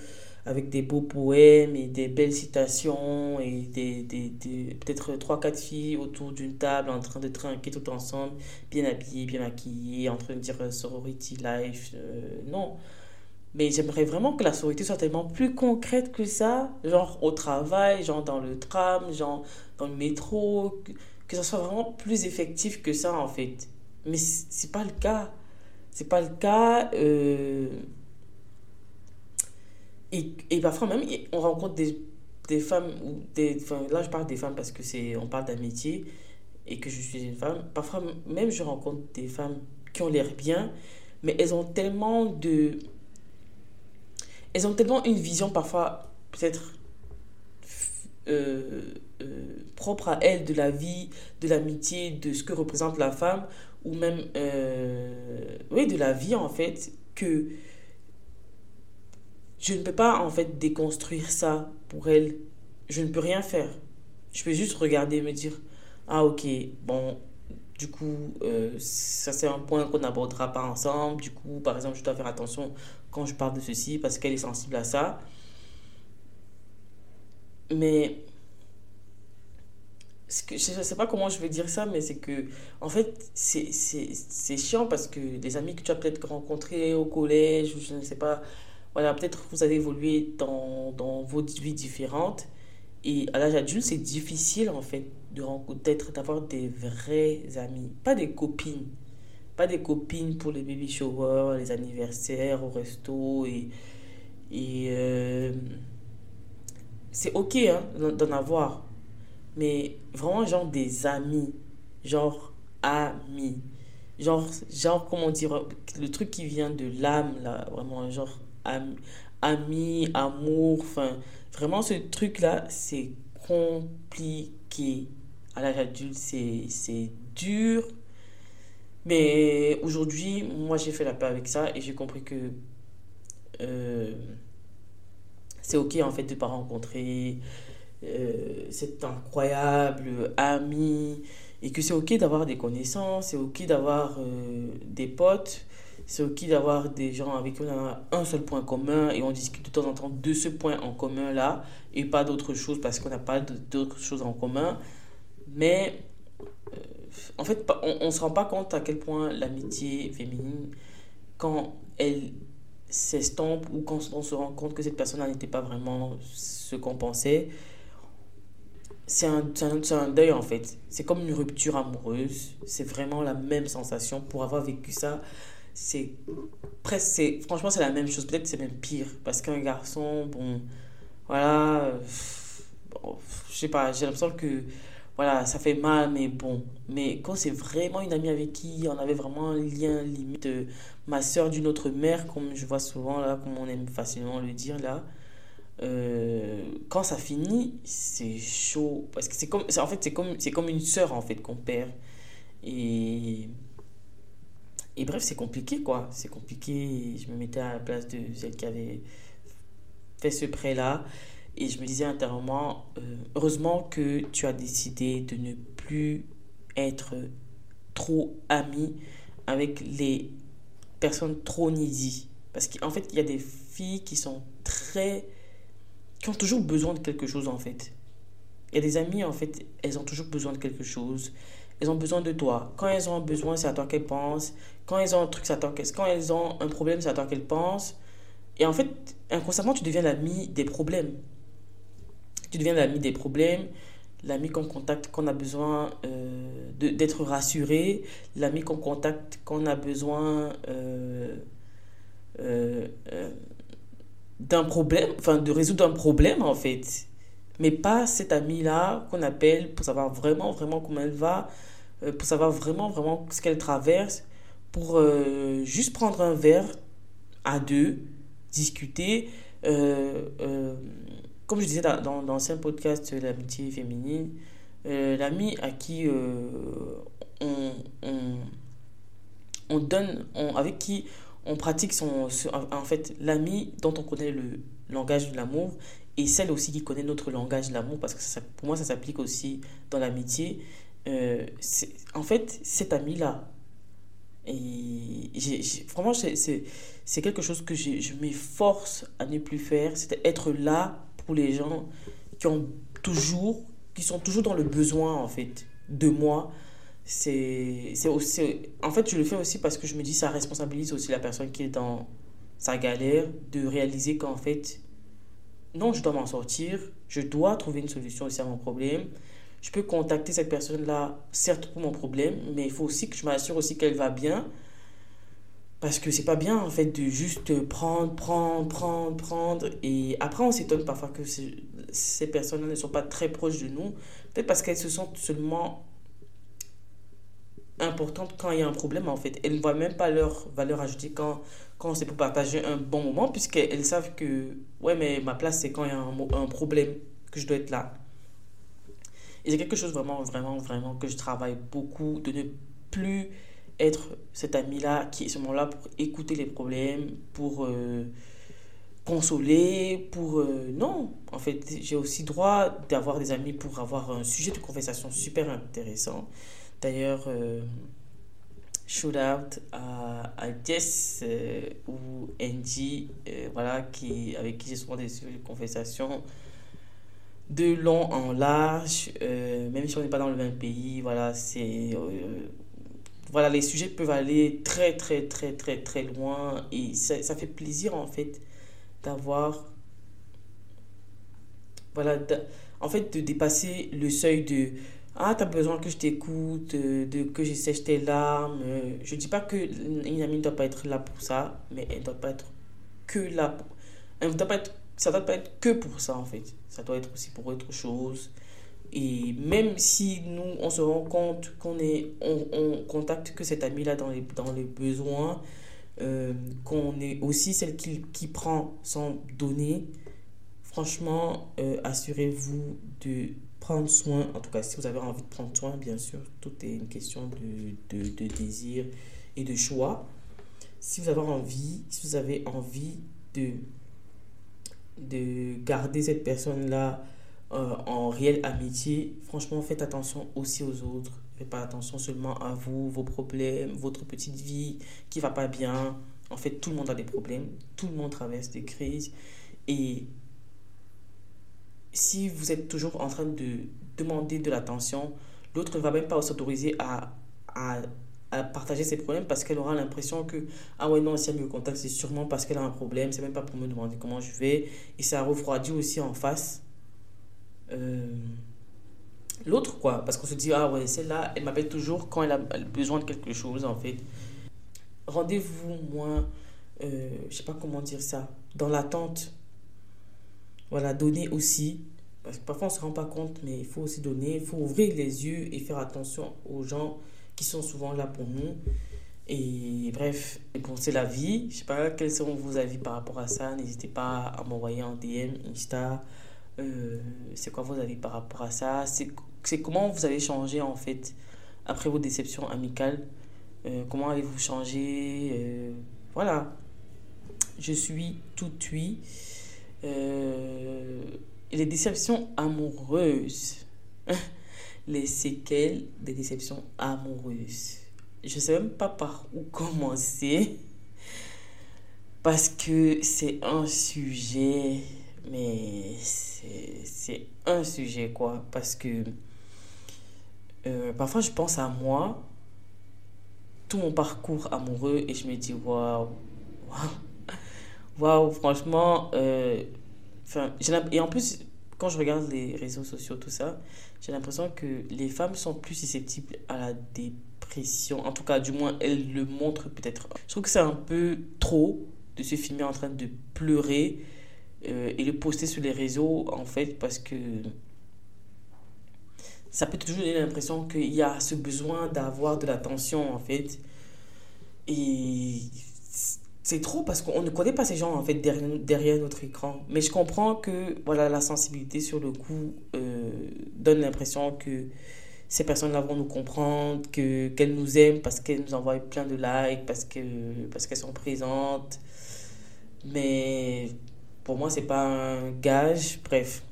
avec des beaux poèmes et des belles citations et des, des, peut-être trois quatre filles autour d'une table en train de trinquer tout ensemble bien habillées bien maquillées en train de dire euh, sorority life euh, non mais j'aimerais vraiment que la sororité soit tellement plus concrète que ça genre au travail genre dans le tram genre dans le métro que, que ça soit vraiment plus effectif que ça en fait mais c'est pas le cas c'est pas le cas. Euh, et, parfois même, on rencontre des, des femmes, ou des, là je parle des femmes parce que c'est on parle métier et que je suis une femme. Parfois même, je rencontre des femmes qui ont l'air bien, mais elles ont tellement de. Elles ont tellement une vision parfois peut-être euh, euh, propre à elles de la vie, de l'amitié, de ce que représente la femme, ou même euh, oui, de la vie en fait, que je ne peux pas en fait déconstruire ça pour elles. Je ne peux rien faire. Je peux juste regarder et me dire, ah ok, bon, du coup, ça c'est un point qu'on n'abordera pas ensemble. Du coup, par exemple, je dois faire attention quand je parle de ceci parce qu'elle est sensible à ça. Mais que, je ne sais pas comment je vais dire ça, mais c'est que, en fait, c'est chiant parce que des amis que tu as peut-être rencontrés au collège, ou je ne sais pas, voilà, peut-être vous avez évolué dans, dans votre vie différente. Et à l'âge adulte, c'est difficile, en fait, de rencontrer, d'avoir des vrais amis, pas des copines. Pas des copines pour les baby showers, les anniversaires au resto et. et euh, c'est ok hein, d'en avoir. Mais vraiment, genre des amis. Genre amis. Genre, genre, comment dire, le truc qui vient de l'âme, là, vraiment, genre ami, ami amour, enfin, vraiment, ce truc-là, c'est compliqué. À l'âge adulte, c'est dur. Mais aujourd'hui, moi, j'ai fait la paix avec ça et j'ai compris que. Euh, c'est ok en fait de pas rencontrer euh, cet incroyable ami et que c'est ok d'avoir des connaissances, c'est ok d'avoir euh, des potes, c'est ok d'avoir des gens avec qui on a un seul point commun et on discute de temps en temps de ce point en commun là et pas d'autre chose parce qu'on n'a pas d'autres choses en commun. Mais euh, en fait, on ne se rend pas compte à quel point l'amitié féminine, quand elle s'estompe ou quand on se rend compte que cette personne n'était pas vraiment ce qu'on pensait, c'est un, un, un, deuil en fait. C'est comme une rupture amoureuse. C'est vraiment la même sensation. Pour avoir vécu ça, c'est presque. Franchement, c'est la même chose. Peut-être c'est même pire. Parce qu'un garçon, bon, voilà. je sais pas, j'ai l'impression que voilà, ça fait mal, mais bon. Mais quand c'est vraiment une amie avec qui on avait vraiment un lien, limite, euh, ma soeur d'une autre mère, comme je vois souvent, là, comme on aime facilement le dire, là, euh, quand ça finit, c'est chaud. Parce que c'est comme, en fait, c'est comme, comme une soeur, en fait, qu'on perd. Et, et bref, c'est compliqué, quoi. C'est compliqué. Je me mettais à la place de celle qui avait fait ce prêt-là. Et je me disais intérieurement, euh, heureusement que tu as décidé de ne plus être trop ami avec les personnes trop needy. Parce qu'en fait, il y a des filles qui sont très... qui ont toujours besoin de quelque chose, en fait. Il y a des amies, en fait, elles ont toujours besoin de quelque chose. Elles ont besoin de toi. Quand elles ont besoin, c'est à toi qu'elles pensent. Quand elles ont un truc, c'est à toi qu'elles... Quand elles ont un problème, c'est à toi qu'elles pensent. Et en fait, inconsciemment, tu deviens l'ami des problèmes tu deviens l'ami des problèmes, l'ami qu'on contacte quand on a besoin euh, d'être rassuré, l'ami qu'on contacte quand on a besoin euh, euh, d'un problème, enfin de résoudre un problème en fait. Mais pas cet ami-là qu'on appelle pour savoir vraiment, vraiment comment elle va, pour savoir vraiment, vraiment ce qu'elle traverse, pour juste prendre un verre à deux, discuter comme je disais dans, dans l'ancien podcast L'amitié féminine, euh, l'ami à qui euh, on, on, on, donne, on, avec qui on pratique son, en fait, l'ami dont on connaît le langage de l'amour et celle aussi qui connaît notre langage de l'amour, parce que pour moi, ça s'applique aussi dans l'amitié. Euh, en fait, cet ami-là, vraiment, c'est quelque chose que je m'efforce à ne plus faire, c'est être là pour les gens qui ont toujours, qui sont toujours dans le besoin, en fait, de moi. C'est en fait, je le fais aussi parce que je me dis, ça responsabilise aussi la personne qui est dans sa galère de réaliser qu'en fait, non, je dois m'en sortir, je dois trouver une solution aussi à mon problème. Je peux contacter cette personne-là, certes pour mon problème, mais il faut aussi que je m'assure aussi qu'elle va bien Parce que c'est pas bien, en fait, de juste prendre, prendre, prendre, prendre. Et après, on s'étonne parfois que ces personnes ne sont pas très proches de nous. Peut-être parce qu'elles se sentent seulement importantes quand il y a un problème, en fait. Elles ne voient même pas leur valeur ajoutée quand, quand c'est pour partager un bon moment, puisqu'elles savent que, ouais, mais ma place, c'est quand il y a un problème que je dois être là. Et c'est quelque chose vraiment, vraiment, vraiment que je travaille beaucoup, de ne plus être cet ami-là qui est seulement là pour écouter les problèmes, pour euh, consoler, pour... Euh, non, en fait, j'ai aussi droit d'avoir des amis pour avoir un sujet de conversation super intéressant. D'ailleurs, euh, shout out à, à Jess ou Angie, voilà, qui, avec qui j'ai souvent des sujets de conversation de long en large, même si on n'est pas dans le même pays, voilà, c'est voilà, les sujets peuvent aller très, très, très, très, très loin. Et ça, fait plaisir, en fait, d'avoir. Voilà, en fait, de dépasser le seuil de. Ah, tu as besoin que je t'écoute, de, que je sèche tes larmes. Je ne dis pas qu'une amie ne doit pas être là pour ça, mais elle ne doit pas être que là. Elle doit pas être, ça doit pas être que pour ça, en fait. Ça doit être aussi pour autre chose. Et même si nous, on se rend compte qu'on est, on, contacte que cet ami-là dans les, dans les besoins, euh, qu'on est aussi celle qui, qui prend sans donner, franchement, euh, assurez-vous de prendre soin, en tout cas si vous avez envie de prendre soin, bien sûr, tout est une question de, de, de désir et de choix. Si vous avez envie, si vous avez envie de, de garder cette personne-là, euh, en réelle amitié, franchement, faites attention aussi aux autres. Faites pas attention seulement à vous, vos problèmes, votre petite vie qui va pas bien. En fait, tout le monde a des problèmes, tout le monde traverse des crises. Et si vous êtes toujours en train de demander de l'attention, l'autre ne va même pas s'autoriser à, à, à, partager ses problèmes parce qu'elle aura l'impression que, ah ouais, non, si elle me contacte, c'est sûrement parce qu'elle a un problème, c'est même pas pour me demander comment je vais. Et ça refroidit aussi en face euh, l'autre, quoi. Parce qu'on se dit, ah ouais, celle-là, elle m'appelle toujours quand elle a besoin de quelque chose, en fait. Rendez-vous moins, euh, je sais pas comment dire ça, dans l'attente. Voilà, donner aussi. Parce que parfois on se rend pas compte, mais il faut aussi donner. Il faut ouvrir les yeux et faire attention aux gens qui sont souvent là pour nous. Et bref, bon, c'est la vie. Je sais pas quels sont vos avis par rapport à ça. N'hésitez pas à m'envoyer en DM, Insta, euh, c'est quoi vos avis par rapport à ça? C'est comment vous avez changé en fait après vos déceptions amicales? Euh, Comment avez-vous changé? Euh, Voilà. Je suis tout oui. les déceptions amoureuses. *laughs* les séquelles des déceptions amoureuses. Je sais même pas par où *laughs* commencer. Parce que c'est un sujet mais c'est un sujet, quoi. Parce que euh, parfois, je pense à moi, tout mon parcours amoureux, et je me dis, waouh, *laughs* waouh, franchement. Euh, et en plus, quand je regarde les réseaux sociaux, tout ça, j'ai l'impression que les femmes sont plus susceptibles à la dépression. En tout cas, du moins, elles le montrent peut-être. Je trouve que c'est un peu trop de se filmer en train de pleurer euh, et le poster sur les réseaux, en fait, parce que ça peut toujours donner l'impression qu'il y a ce besoin d'avoir de l'attention, en fait. Et c'est trop parce qu'on ne connaît pas ces gens, en fait, derrière, notre écran. Mais je comprends que, voilà, la sensibilité sur le coup euh, donne l'impression que ces personnes-là vont nous comprendre, que, qu'elles nous aiment parce qu'elles nous envoient plein de likes, parce, que, parce qu'elles sont présentes. Mais pour moi, c'est pas un gage. Bref.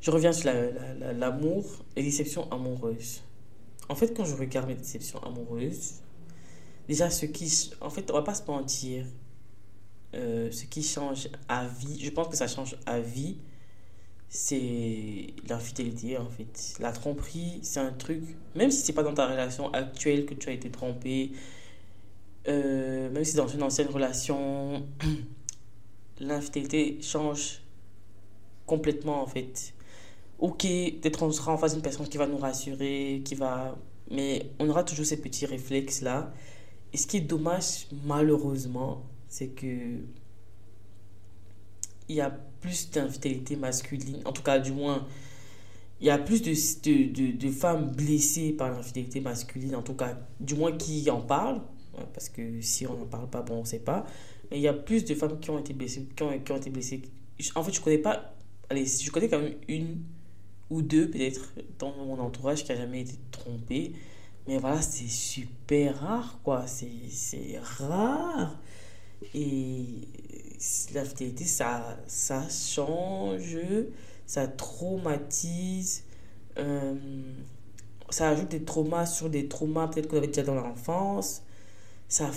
Je reviens sur l'amour la, la, et les déceptions amoureuses. En fait, quand je regarde mes déceptions amoureuses, déjà, ce qui. En fait, on va pas se mentir. Euh, ce qui change à vie, je pense que ça change à vie, c'est l'infidélité en fait. La tromperie, c'est un truc, même si c'est pas dans ta relation actuelle que tu as été trompé, euh, même si dans une ancienne relation, *clears throat* l'infidélité change complètement en fait. Ok, peut-être on sera en face d'une personne qui va nous rassurer, qui va... Mais on aura toujours ces petits réflexes-là. Et ce qui est dommage, malheureusement, c'est que il y a plus d'infidélité masculine, en tout cas, du moins, il y a plus de, de, de, femmes blessées par l'infidélité masculine, en tout cas, du moins qui en parlent, parce que si on n'en parle pas, bon, on ne sait pas. Mais il y a plus de femmes qui ont été blessées. Qui ont, qui ont été blessées. En fait, je connais pas. Allez, je connais quand même une ou deux, peut-être, dans mon entourage qui a jamais été trompée. Mais voilà, c'est super rare, quoi. C'est rare. Et la fidélité, ça, ça change, ça traumatise, euh, ça ajoute des traumas sur des traumas peut-être qu'on avait déjà dans l'enfance. Ça,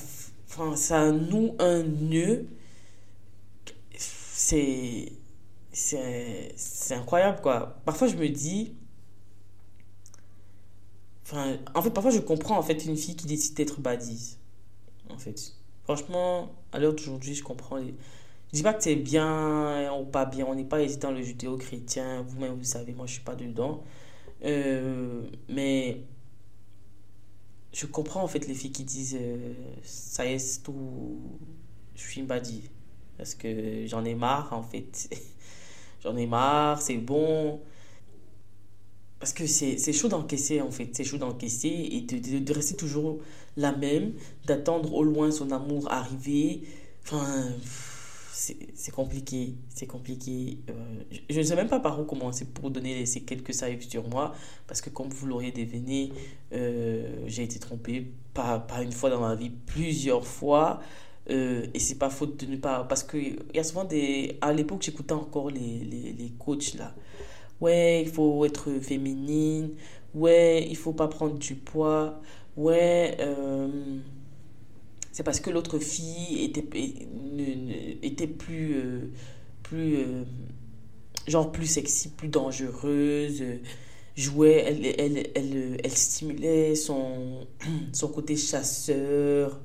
enfin, ça noue un nœud. C'est incroyable quoi. Parfois je me dis en fait parfois je comprends en fait une fille qui décide d'être badise en fait. Franchement, à l'heure d'aujourd'hui, je comprends. Les... Je dis pas que c'est bien ou pas bien. On n'est pas dans le judéo-chrétien. Vous-même, vous savez, moi, je suis pas dedans. Euh, mais je comprends en fait les filles qui disent euh, ça y est, tout. Je suis une badie. Parce que j'en ai marre, en fait. *laughs* j'en ai marre, c'est bon. Parce que c'est chaud d'encaisser, en fait. C'est chaud d'encaisser et de, de, rester toujours la même, d'attendre au loin son amour arriver. Enfin, c'est compliqué. C'est compliqué. Euh, je ne sais même pas par où commencer pour donner les séquelles que ça a eu sur moi. Parce que, comme vous l'auriez deviné, euh, j'ai été trompée. Pas, pas une fois dans ma vie, plusieurs fois. Euh, et c'est pas faute de ne pas. Parce qu'il y a souvent des. À l'époque, j'écoutais encore les, les, les coachs là ouais, il faut être féminine, ouais, il faut pas prendre du poids, ouais, euh, c'est parce que l'autre fille était, était plus, euh, plus euh, genre plus sexy, plus dangereuse, jouait, elle, elle, elle, elle, stimulait son, *clears throat* son côté chasseur.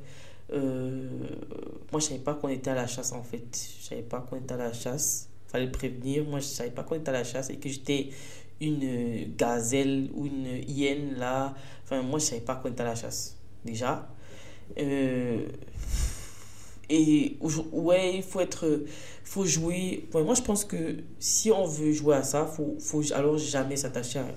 moi, je savais pas qu'on était à la chasse en fait. Je savais pas qu'on était à la chasse prévenir. Moi, je savais pas qu'on était à la chasse et que j'étais une gazelle ou une hyène là. Enfin, moi, je savais pas qu'on était à la chasse, déjà. Euh, et ouais, il faut être. faut jouer. moi, je pense que si on veut jouer à ça, faut, faut alors jamais s'attacher à,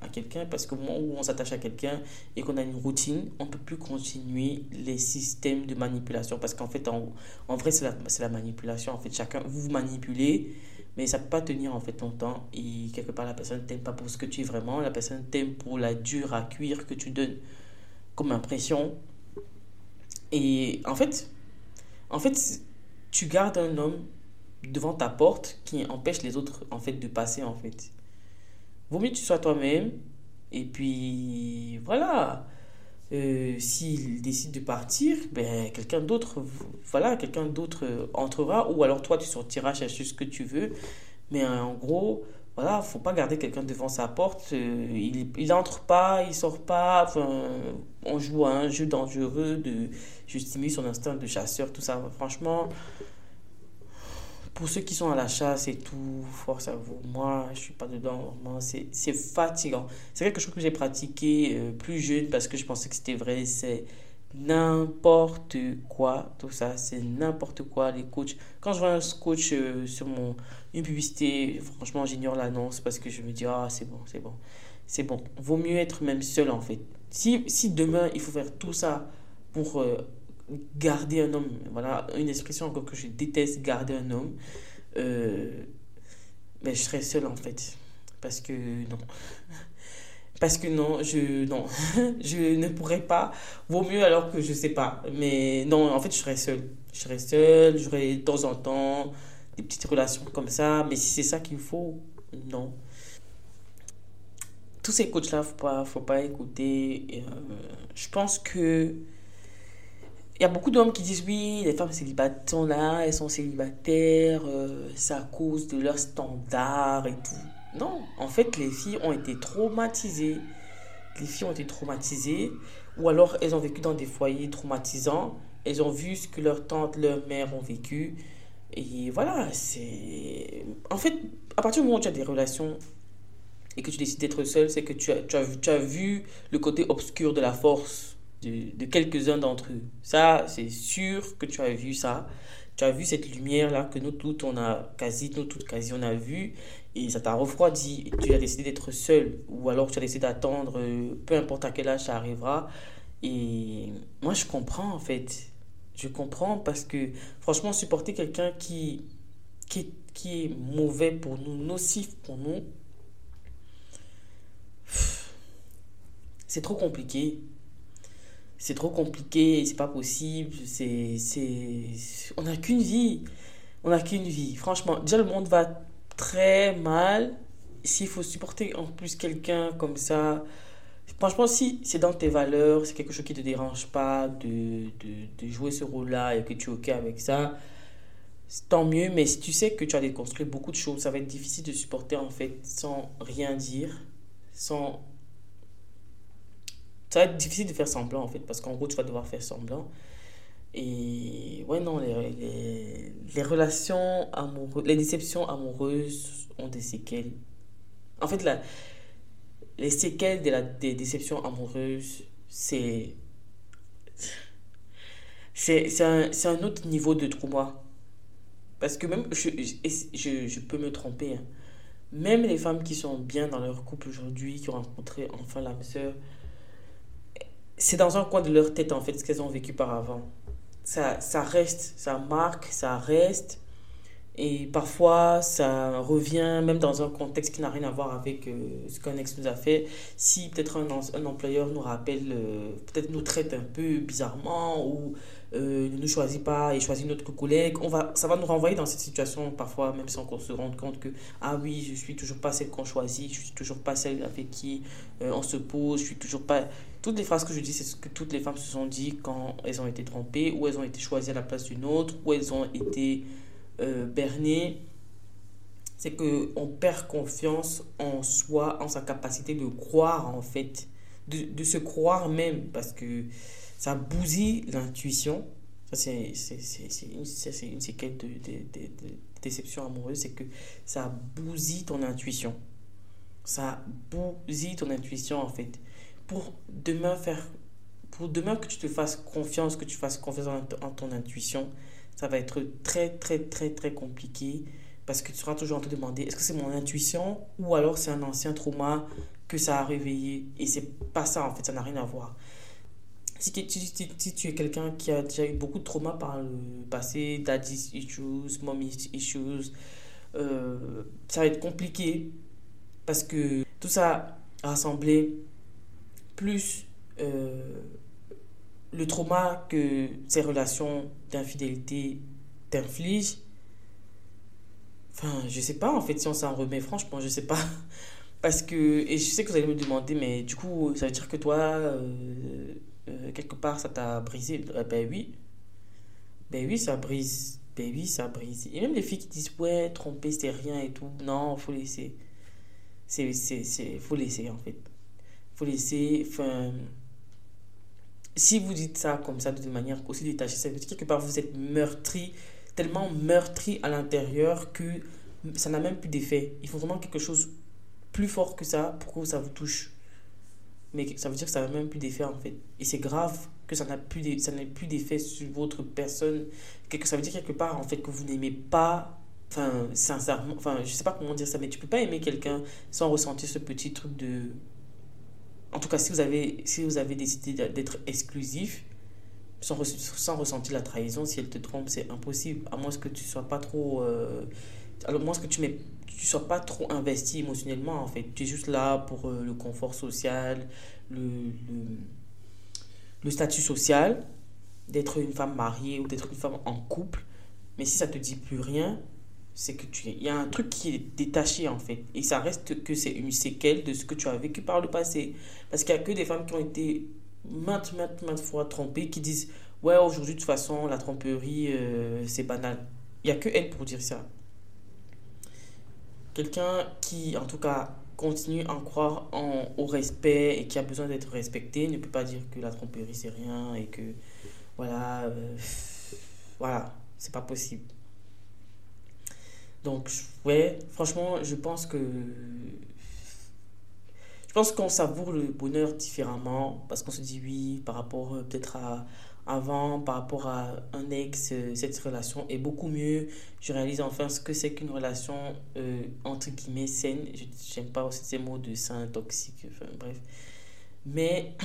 à, quelqu'un parce que moment où on s'attache à quelqu'un et qu'on a une routine, on peut plus continuer les systèmes de manipulation parce qu'en fait, en, en vrai, c'est la, la manipulation. En fait, chacun, vous vous manipulez mais ça peut pas tenir en fait longtemps et quelque part la personne t'aime pas pour ce que tu es vraiment la personne t'aime pour la dure à cuire que tu donnes comme impression et en fait en fait tu gardes un homme devant ta porte qui empêche les autres en fait de passer en fait vaut mieux que tu sois toi-même et puis voilà euh, s'il décide de partir, ben, quelqu'un d'autre, voilà, quelqu'un d'autre entrera, ou alors toi, tu sortiras chercher ce que tu veux. Mais en gros, voilà, faut pas garder quelqu'un devant sa porte. Euh, il, il entre pas, il sort pas. Enfin, on joue à un jeu dangereux de justifier son instinct de chasseur, tout ça. Franchement, pour ceux qui sont à la chasse et tout, force à vous. Moi, je suis pas dedans. C'est fatigant. C'est quelque chose que j'ai pratiqué euh, plus jeune parce que je pensais que c'était vrai. C'est n'importe quoi, tout ça. C'est n'importe quoi, les coachs. Quand je vois un coach euh, sur mon, une publicité, franchement, j'ignore l'annonce parce que je me dis, ah, c'est bon, c'est bon. C'est bon. Vaut mieux être même seul, en fait. Si, si demain, il faut faire tout ça pour... Euh, garder un homme, voilà, une expression encore que je déteste, garder un homme, euh, mais je serais seule en fait. Parce que non. Parce que non, je, non, *laughs* je ne pourrais pas. Vaut mieux alors que je sais pas. Mais non, en fait, je serais seule. Je serais seule, j'aurais de temps en temps des petites relations comme ça. Mais si c'est ça qu'il faut, non. Tous ces coachs-là, faut pas, faut pas écouter. Euh, je pense que il y a beaucoup d'hommes qui disent oui, les femmes célibataires sont là, elles sont célibataires, euh, c'est à cause de leurs standards et tout. Non, en fait, les filles ont été traumatisées. Les filles ont été traumatisées, ou alors elles ont vécu dans des foyers traumatisants. Elles ont vu ce que leur tante, leur mère ont vécu. Et voilà, c'est. En fait, à partir du moment où tu as des relations et que tu décides d'être seule, c'est que tu as vu le côté obscur de la force de, de quelques-uns d'entre eux. Ça, c'est sûr que tu as vu ça. Tu as vu cette lumière-là que nous toutes, on a quasi, nous toutes quasi, on a vu. Et ça t'a refroidi. Tu as décidé d'être seul. Ou alors tu as décidé d'attendre, euh, peu importe à quel âge ça arrivera. Et moi, je comprends en fait. Je comprends parce que franchement, supporter quelqu'un qui, qui, qui est mauvais pour nous, nocif pour nous, c'est trop compliqué. C'est trop compliqué, c'est pas possible. C'est. On n'a qu'une vie. On n'a qu'une vie. Franchement, déjà le monde va très mal. S'il faut supporter en plus quelqu'un comme ça, franchement, si c'est dans tes valeurs, c'est quelque chose qui ne te dérange pas de, de, de jouer ce rôle-là et que tu es OK avec ça, tant mieux. Mais si tu sais que tu as déconstruit beaucoup de choses, ça va être difficile de supporter en fait sans rien dire, sans ça va être difficile de faire semblant en fait, parce qu'en gros, tu vas devoir faire semblant. Et ouais, non, les, les, relations amoureuses, les déceptions amoureuses ont des séquelles. En fait, la, les séquelles de la, des déceptions amoureuses, c'est. C'est un, un, autre niveau de trauma. Parce que même, je, je, je peux me tromper, hein. même les femmes qui sont bien dans leur couple aujourd'hui, qui ont rencontré enfin l'âme sœur, c'est dans un coin de leur tête, en fait, ce qu'elles ont vécu par avant. Ça, ça reste, ça marque, ça reste. Et parfois, ça revient même dans un contexte qui n'a rien à voir avec euh, ce qu'un ex nous a fait. Si peut-être un, un, employeur nous rappelle, euh, peut-être nous traite un peu bizarrement ou euh, ne nous choisit pas et choisit notre collègue, on va, ça va nous renvoyer dans cette situation parfois, même sans qu'on se rende compte que, ah oui, je suis toujours pas celle qu'on choisit, je suis toujours pas celle avec qui on se pose, je suis toujours pas toutes les phrases que je dis, c'est ce que toutes les femmes se sont dit quand elles ont été trompées, ou elles ont été choisies à la place d'une autre, ou elles ont été euh, bernées. C'est qu'on perd confiance en soi, en sa capacité de croire en fait, de, se croire même, parce que ça bousille l'intuition. Ça, c'est une, une séquelle de, de, de, de déception amoureuse, c'est que ça bousille ton intuition. Ça bousille ton intuition en fait pour demain faire pour demain que tu te fasses confiance, que tu fasses confiance en, ton intuition, ça va être très très très très compliqué parce que tu seras toujours en te demander est-ce que c'est mon intuition ou alors c'est un ancien trauma que ça a réveillé et c'est pas ça en fait, ça n'a rien à voir. Si tu, si tu es quelqu'un qui a déjà eu beaucoup de traumas par le passé, daddy's issues, mommy's issues, euh, ça va être compliqué parce que tout ça rassemblé plus euh, le trauma que ces relations d'infidélité t'infligent, enfin, je sais pas en fait si on s'en remet, franchement, je sais pas. *laughs* Parce que, et je sais que vous allez me demander, mais du coup, ça veut dire que toi, euh, euh, quelque part, ça t'a brisé. ben oui. Ben oui, ça brise. Ben oui, ça brise. Et même les filles qui disent, ouais, tromper, c'est rien et tout. Non, faut laisser. C'est, c'est, faut laisser en fait laisser. Enfin, si vous dites ça comme ça de manière aussi détachée, ça veut dire que quelque part vous êtes meurtri, tellement meurtri à l'intérieur que ça n'a même plus d'effet. Il faut vraiment quelque chose plus fort que ça pour que ça vous touche. Mais ça veut dire que ça n'a même plus d'effet en fait. Et c'est grave que ça n'a plus d'effet sur votre personne. Que ça veut dire quelque part en fait que vous n'aimez pas enfin sincèrement enfin je sais pas comment dire ça mais tu peux pas aimer quelqu'un sans ressentir ce petit truc de en tout cas, si vous avez, si vous avez décidé d'être exclusif, sans, ressentir la trahison, si elle te trompe, c'est impossible. À moins que tu sois pas trop. Euh, que tu ne sois pas trop investi émotionnellement, en fait. Tu es juste là pour euh, le confort social, le, le, le statut social, d'être une femme mariée ou d'être une femme en couple. Mais si ça te dit plus rien, c'est que tu il y a un truc qui est détaché en fait. Et ça reste que c'est une séquelle de ce que tu as vécu par le passé. Parce qu'il y a que des femmes qui ont été maintes maintes maintes fois trompées qui disent ouais aujourd'hui de toute façon la tromperie euh, c'est banal il y a que elle pour dire ça. Quelqu'un qui en tout cas continue à croire en, au respect et qui a besoin d'être respecté ne peut pas dire que la tromperie c'est rien et que voilà euh, voilà c'est pas possible donc, ouais, franchement, je pense que. je pense qu'on savoure le bonheur différemment parce qu'on se dit oui par rapport euh, peut-être à avant, par rapport à un ex, euh, cette relation est beaucoup mieux. Je réalise enfin ce que c'est qu'une relation euh, entre guillemets saine. Je n'aime pas aussi ces mots de sain, toxique, enfin bref. Mais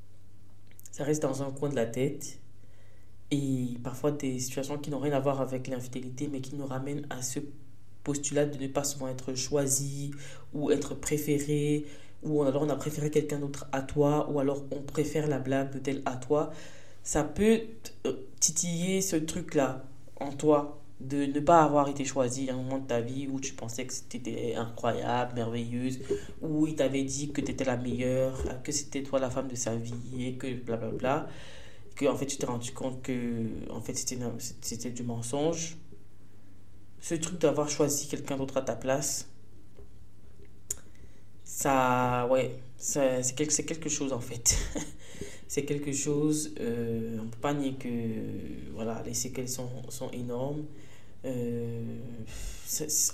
*clears throat* ça reste dans un coin de la tête. Et parfois des situations qui n'ont rien à voir avec l'infidélité, mais qui nous ramènent à ce postulat de ne pas souvent être choisi ou être préféré, ou alors on a préféré quelqu'un d'autre à toi, ou alors on préfère la blague de tel à toi. Ça peut euh, titiller ce truc-là en toi de ne pas avoir été choisi à un moment de ta vie où tu pensais que c'était incroyable, merveilleuse, où il t'avait dit que tu étais la meilleure, que c'était toi la femme de sa vie et que blablabla, que en fait tu t'es rendu compte que en fait c'était du mensonge. Ce truc d'avoir choisi quelqu'un d'autre à ta place, ça ouais, c'est quelque, quelque chose en fait. *laughs* c'est quelque chose, euh, on peut pas nier que voilà, les séquelles sont, sont énormes. Euh,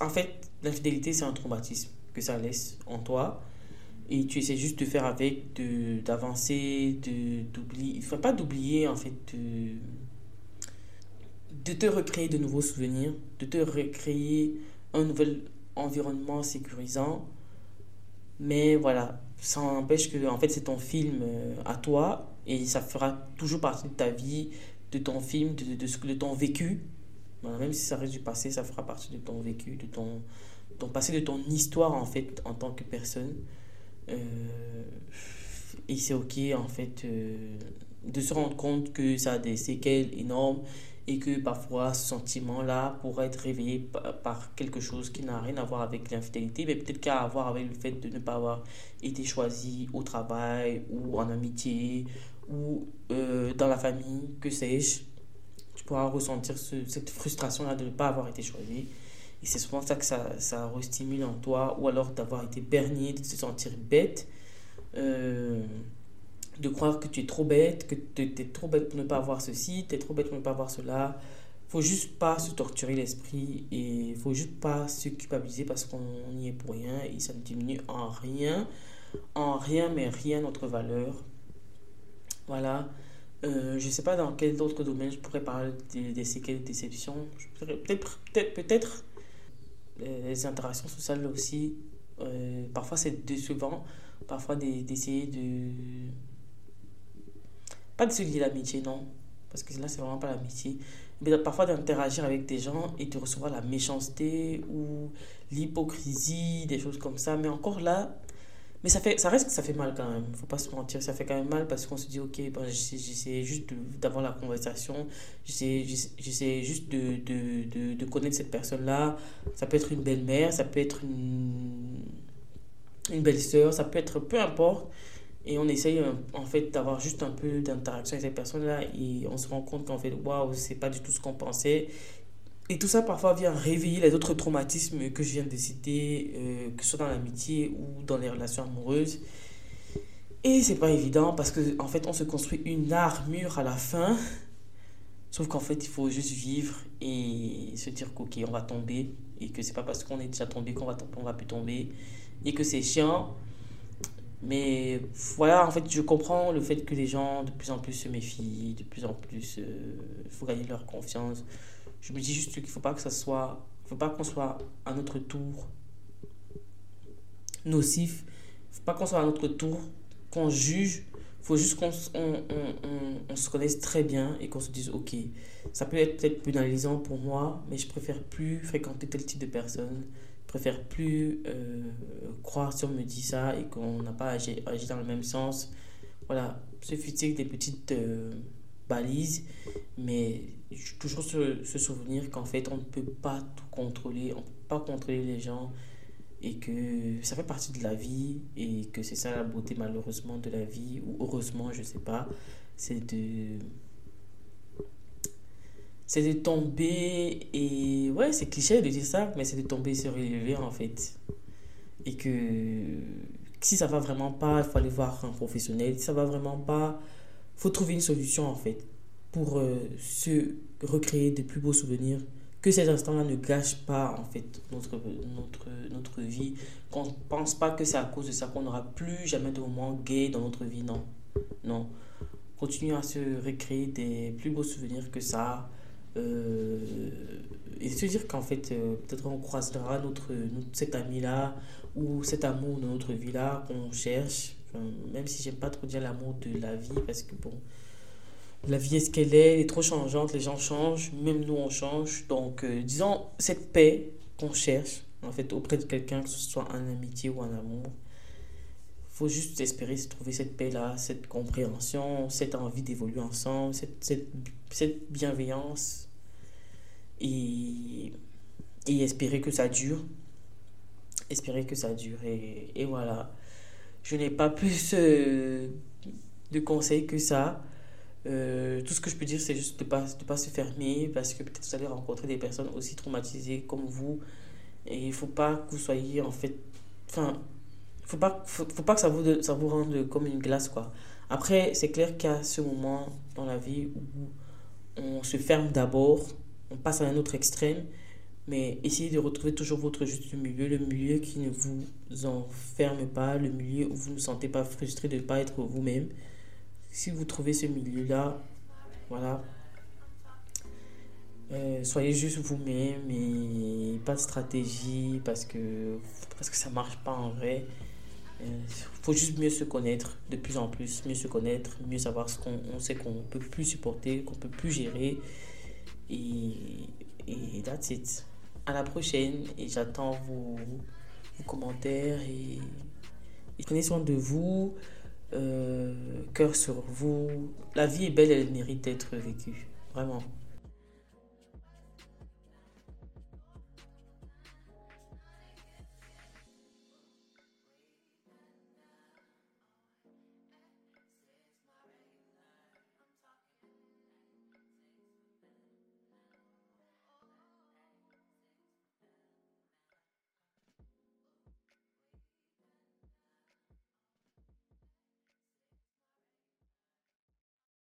en fait, l'infidélité, c'est un traumatisme que ça laisse en toi. Et tu essaies juste de faire avec, d'avancer, de, d'oublier. Il ne faut pas d'oublier, en fait, de, de te recréer de nouveaux souvenirs, de te recréer un nouvel environnement sécurisant. Mais voilà, ça n'empêche que en fait, c'est ton film euh, à toi et ça fera toujours partie de ta vie, de ton film, de, de, de ton vécu. même si ça reste du passé, ça fera partie de ton vécu, de ton, ton passé, de ton histoire en fait en tant que personne. Euh, et c'est ok en fait euh, de se rendre compte que ça a des séquelles énormes et que parfois ce sentiment-là pourrait être réveillé par quelque chose qui n'a rien à voir avec l'infidélité, mais peut-être qu'à voir avec le fait de ne pas avoir été choisi au travail ou en amitié ou euh, dans la famille, que sais-je. Tu pourras ressentir cette frustration-là de ne pas avoir été choisi. Et c'est souvent ça que ça, ça restimule en toi, ou alors d'avoir été bernier, de te sentir bête. Euh, de croire que tu es trop bête, que tu es trop bête pour ne pas avoir ceci, tu es trop bête pour ne pas avoir cela. faut juste pas se torturer l'esprit et faut juste pas se culpabiliser parce qu'on n'y est pour rien et ça ne diminue en rien, en rien mais rien notre valeur. Voilà. Euh, je ne sais pas dans quel autre domaine je pourrais parler des, séquelles de déception. Peut-être, peut-être, peut-être les interactions sociales aussi. Euh, parfois c'est décevant, parfois d'essayer de pas de se lier l'amitié, non. Parce que là, c'est vraiment pas l'amitié. Mais parfois d'interagir avec des gens et de recevoir la méchanceté ou l'hypocrisie, des choses comme ça. Mais encore là, mais ça, fait, ça reste que ça fait mal quand même. Faut pas se mentir. Ça fait quand même mal parce qu'on se dit, ok, ben, j'essaie juste d'avoir la conversation. J'essaie juste de, de, de, de, connaître cette personne-là. Ça peut être une belle-mère, ça peut être une, une belle-sœur, ça peut être peu importe. Et on essaye euh, en fait d'avoir juste un peu d'interaction avec ces personnes-là et on se rend compte qu'en fait, waouh, c'est pas du tout ce qu'on pensait. Et tout ça parfois vient réveiller les autres traumatismes que je viens de citer, euh, que ce soit dans l'amitié ou dans les relations amoureuses. Et c'est pas évident parce que en fait, on se construit une armure à la fin. Sauf qu'en fait, il faut juste vivre et se dire qu'ok, on va tomber et que c'est pas parce qu'on est déjà tombé qu'on va, va plus tomber et que c'est chiant mais voilà, en fait, je comprends le fait que les gens de plus en plus se méfient, de plus en plus, il euh, faut gagner leur confiance. Je me dis juste qu'il ne faut pas que ça soit, faut pas qu'on soit à notre tour nocif, faut pas qu'on soit à notre tour, qu'on juge, faut juste qu'on on, on, on, se connaisse très bien et qu'on se dise, ok, ça peut être peut-être pénalisant pour moi, mais je préfère plus fréquenter tel type de personne préfère plus euh, croire si on me dit ça et qu'on n'a pas agi, dans le même sens. Voilà, suffit des petites euh, balises, mais toujours se, se souvenir qu'en fait, on ne peut pas tout contrôler, on ne peut pas contrôler les gens et que ça fait partie de la vie et que c'est ça la beauté malheureusement de la vie ou heureusement, je sais pas, c'est de c'est de tomber et ouais c'est cliché de dire ça mais c'est de tomber et se relever en fait. Et que si ça va vraiment pas il faut aller voir un professionnel. Si ça va vraiment pas faut trouver une solution en fait pour euh, se recréer de plus beaux souvenirs que ces instants-là ne gâchent pas en fait notre, notre, notre vie, qu'on ne pense pas que c'est à cause de ça qu'on n'aura plus jamais de moments gays dans notre vie, non. Non. Continuez à se recréer des plus beaux souvenirs que ça. Euh, et se dire qu'en fait, euh, peut-être on croisera notre, notre cet ami-là ou cet amour de notre vie-là qu'on cherche. Même si j'aime pas trop dire l'amour de la vie parce que bon, la vie est ce qu'elle est, elle est trop changeante, les gens changent, même nous on change. Donc, euh, disons, cette paix qu'on cherche, en fait, auprès de quelqu'un, que ce soit en amitié ou en amour, faut juste espérer trouver cette paix-là, cette compréhension, cette envie d'évoluer ensemble, cette, cette, bienveillance et, et espérer que ça dure. Espérer que ça dure. Et voilà. Je n'ai pas plus euh, de conseils que ça. Euh, tout ce que je peux dire, c'est juste de ne pas, de pas se fermer parce que peut-être vous allez rencontrer des personnes aussi traumatisées comme vous. Et il ne faut pas que vous soyez en fait. Enfin, il faut pas, faut, pas que ça vous, ça vous rende comme une glace, quoi. Après, c'est clair qu'il y a ce moment dans la vie où on se ferme d'abord, on passe à un autre extrême, mais essayez de retrouver toujours votre juste milieu, le milieu qui ne vous enferme pas, le milieu où vous ne vous sentez pas frustré de ne pas être vous-même si vous trouvez ce milieu-là, voilà, euh, soyez juste vous-même et pas de stratégie parce que, parce que ça marche pas en vrai. Il euh, faut juste mieux se connaître de plus en plus, mieux se connaître, mieux savoir ce qu'on sait qu'on peut plus supporter, qu'on peut plus gérer. Et, et that's it. À la prochaine et j'attends vos, commentaires et, et prenez soin de vous. Euh, cœur sur vous. La vie est belle, elle mérite d'être vécue. Vraiment.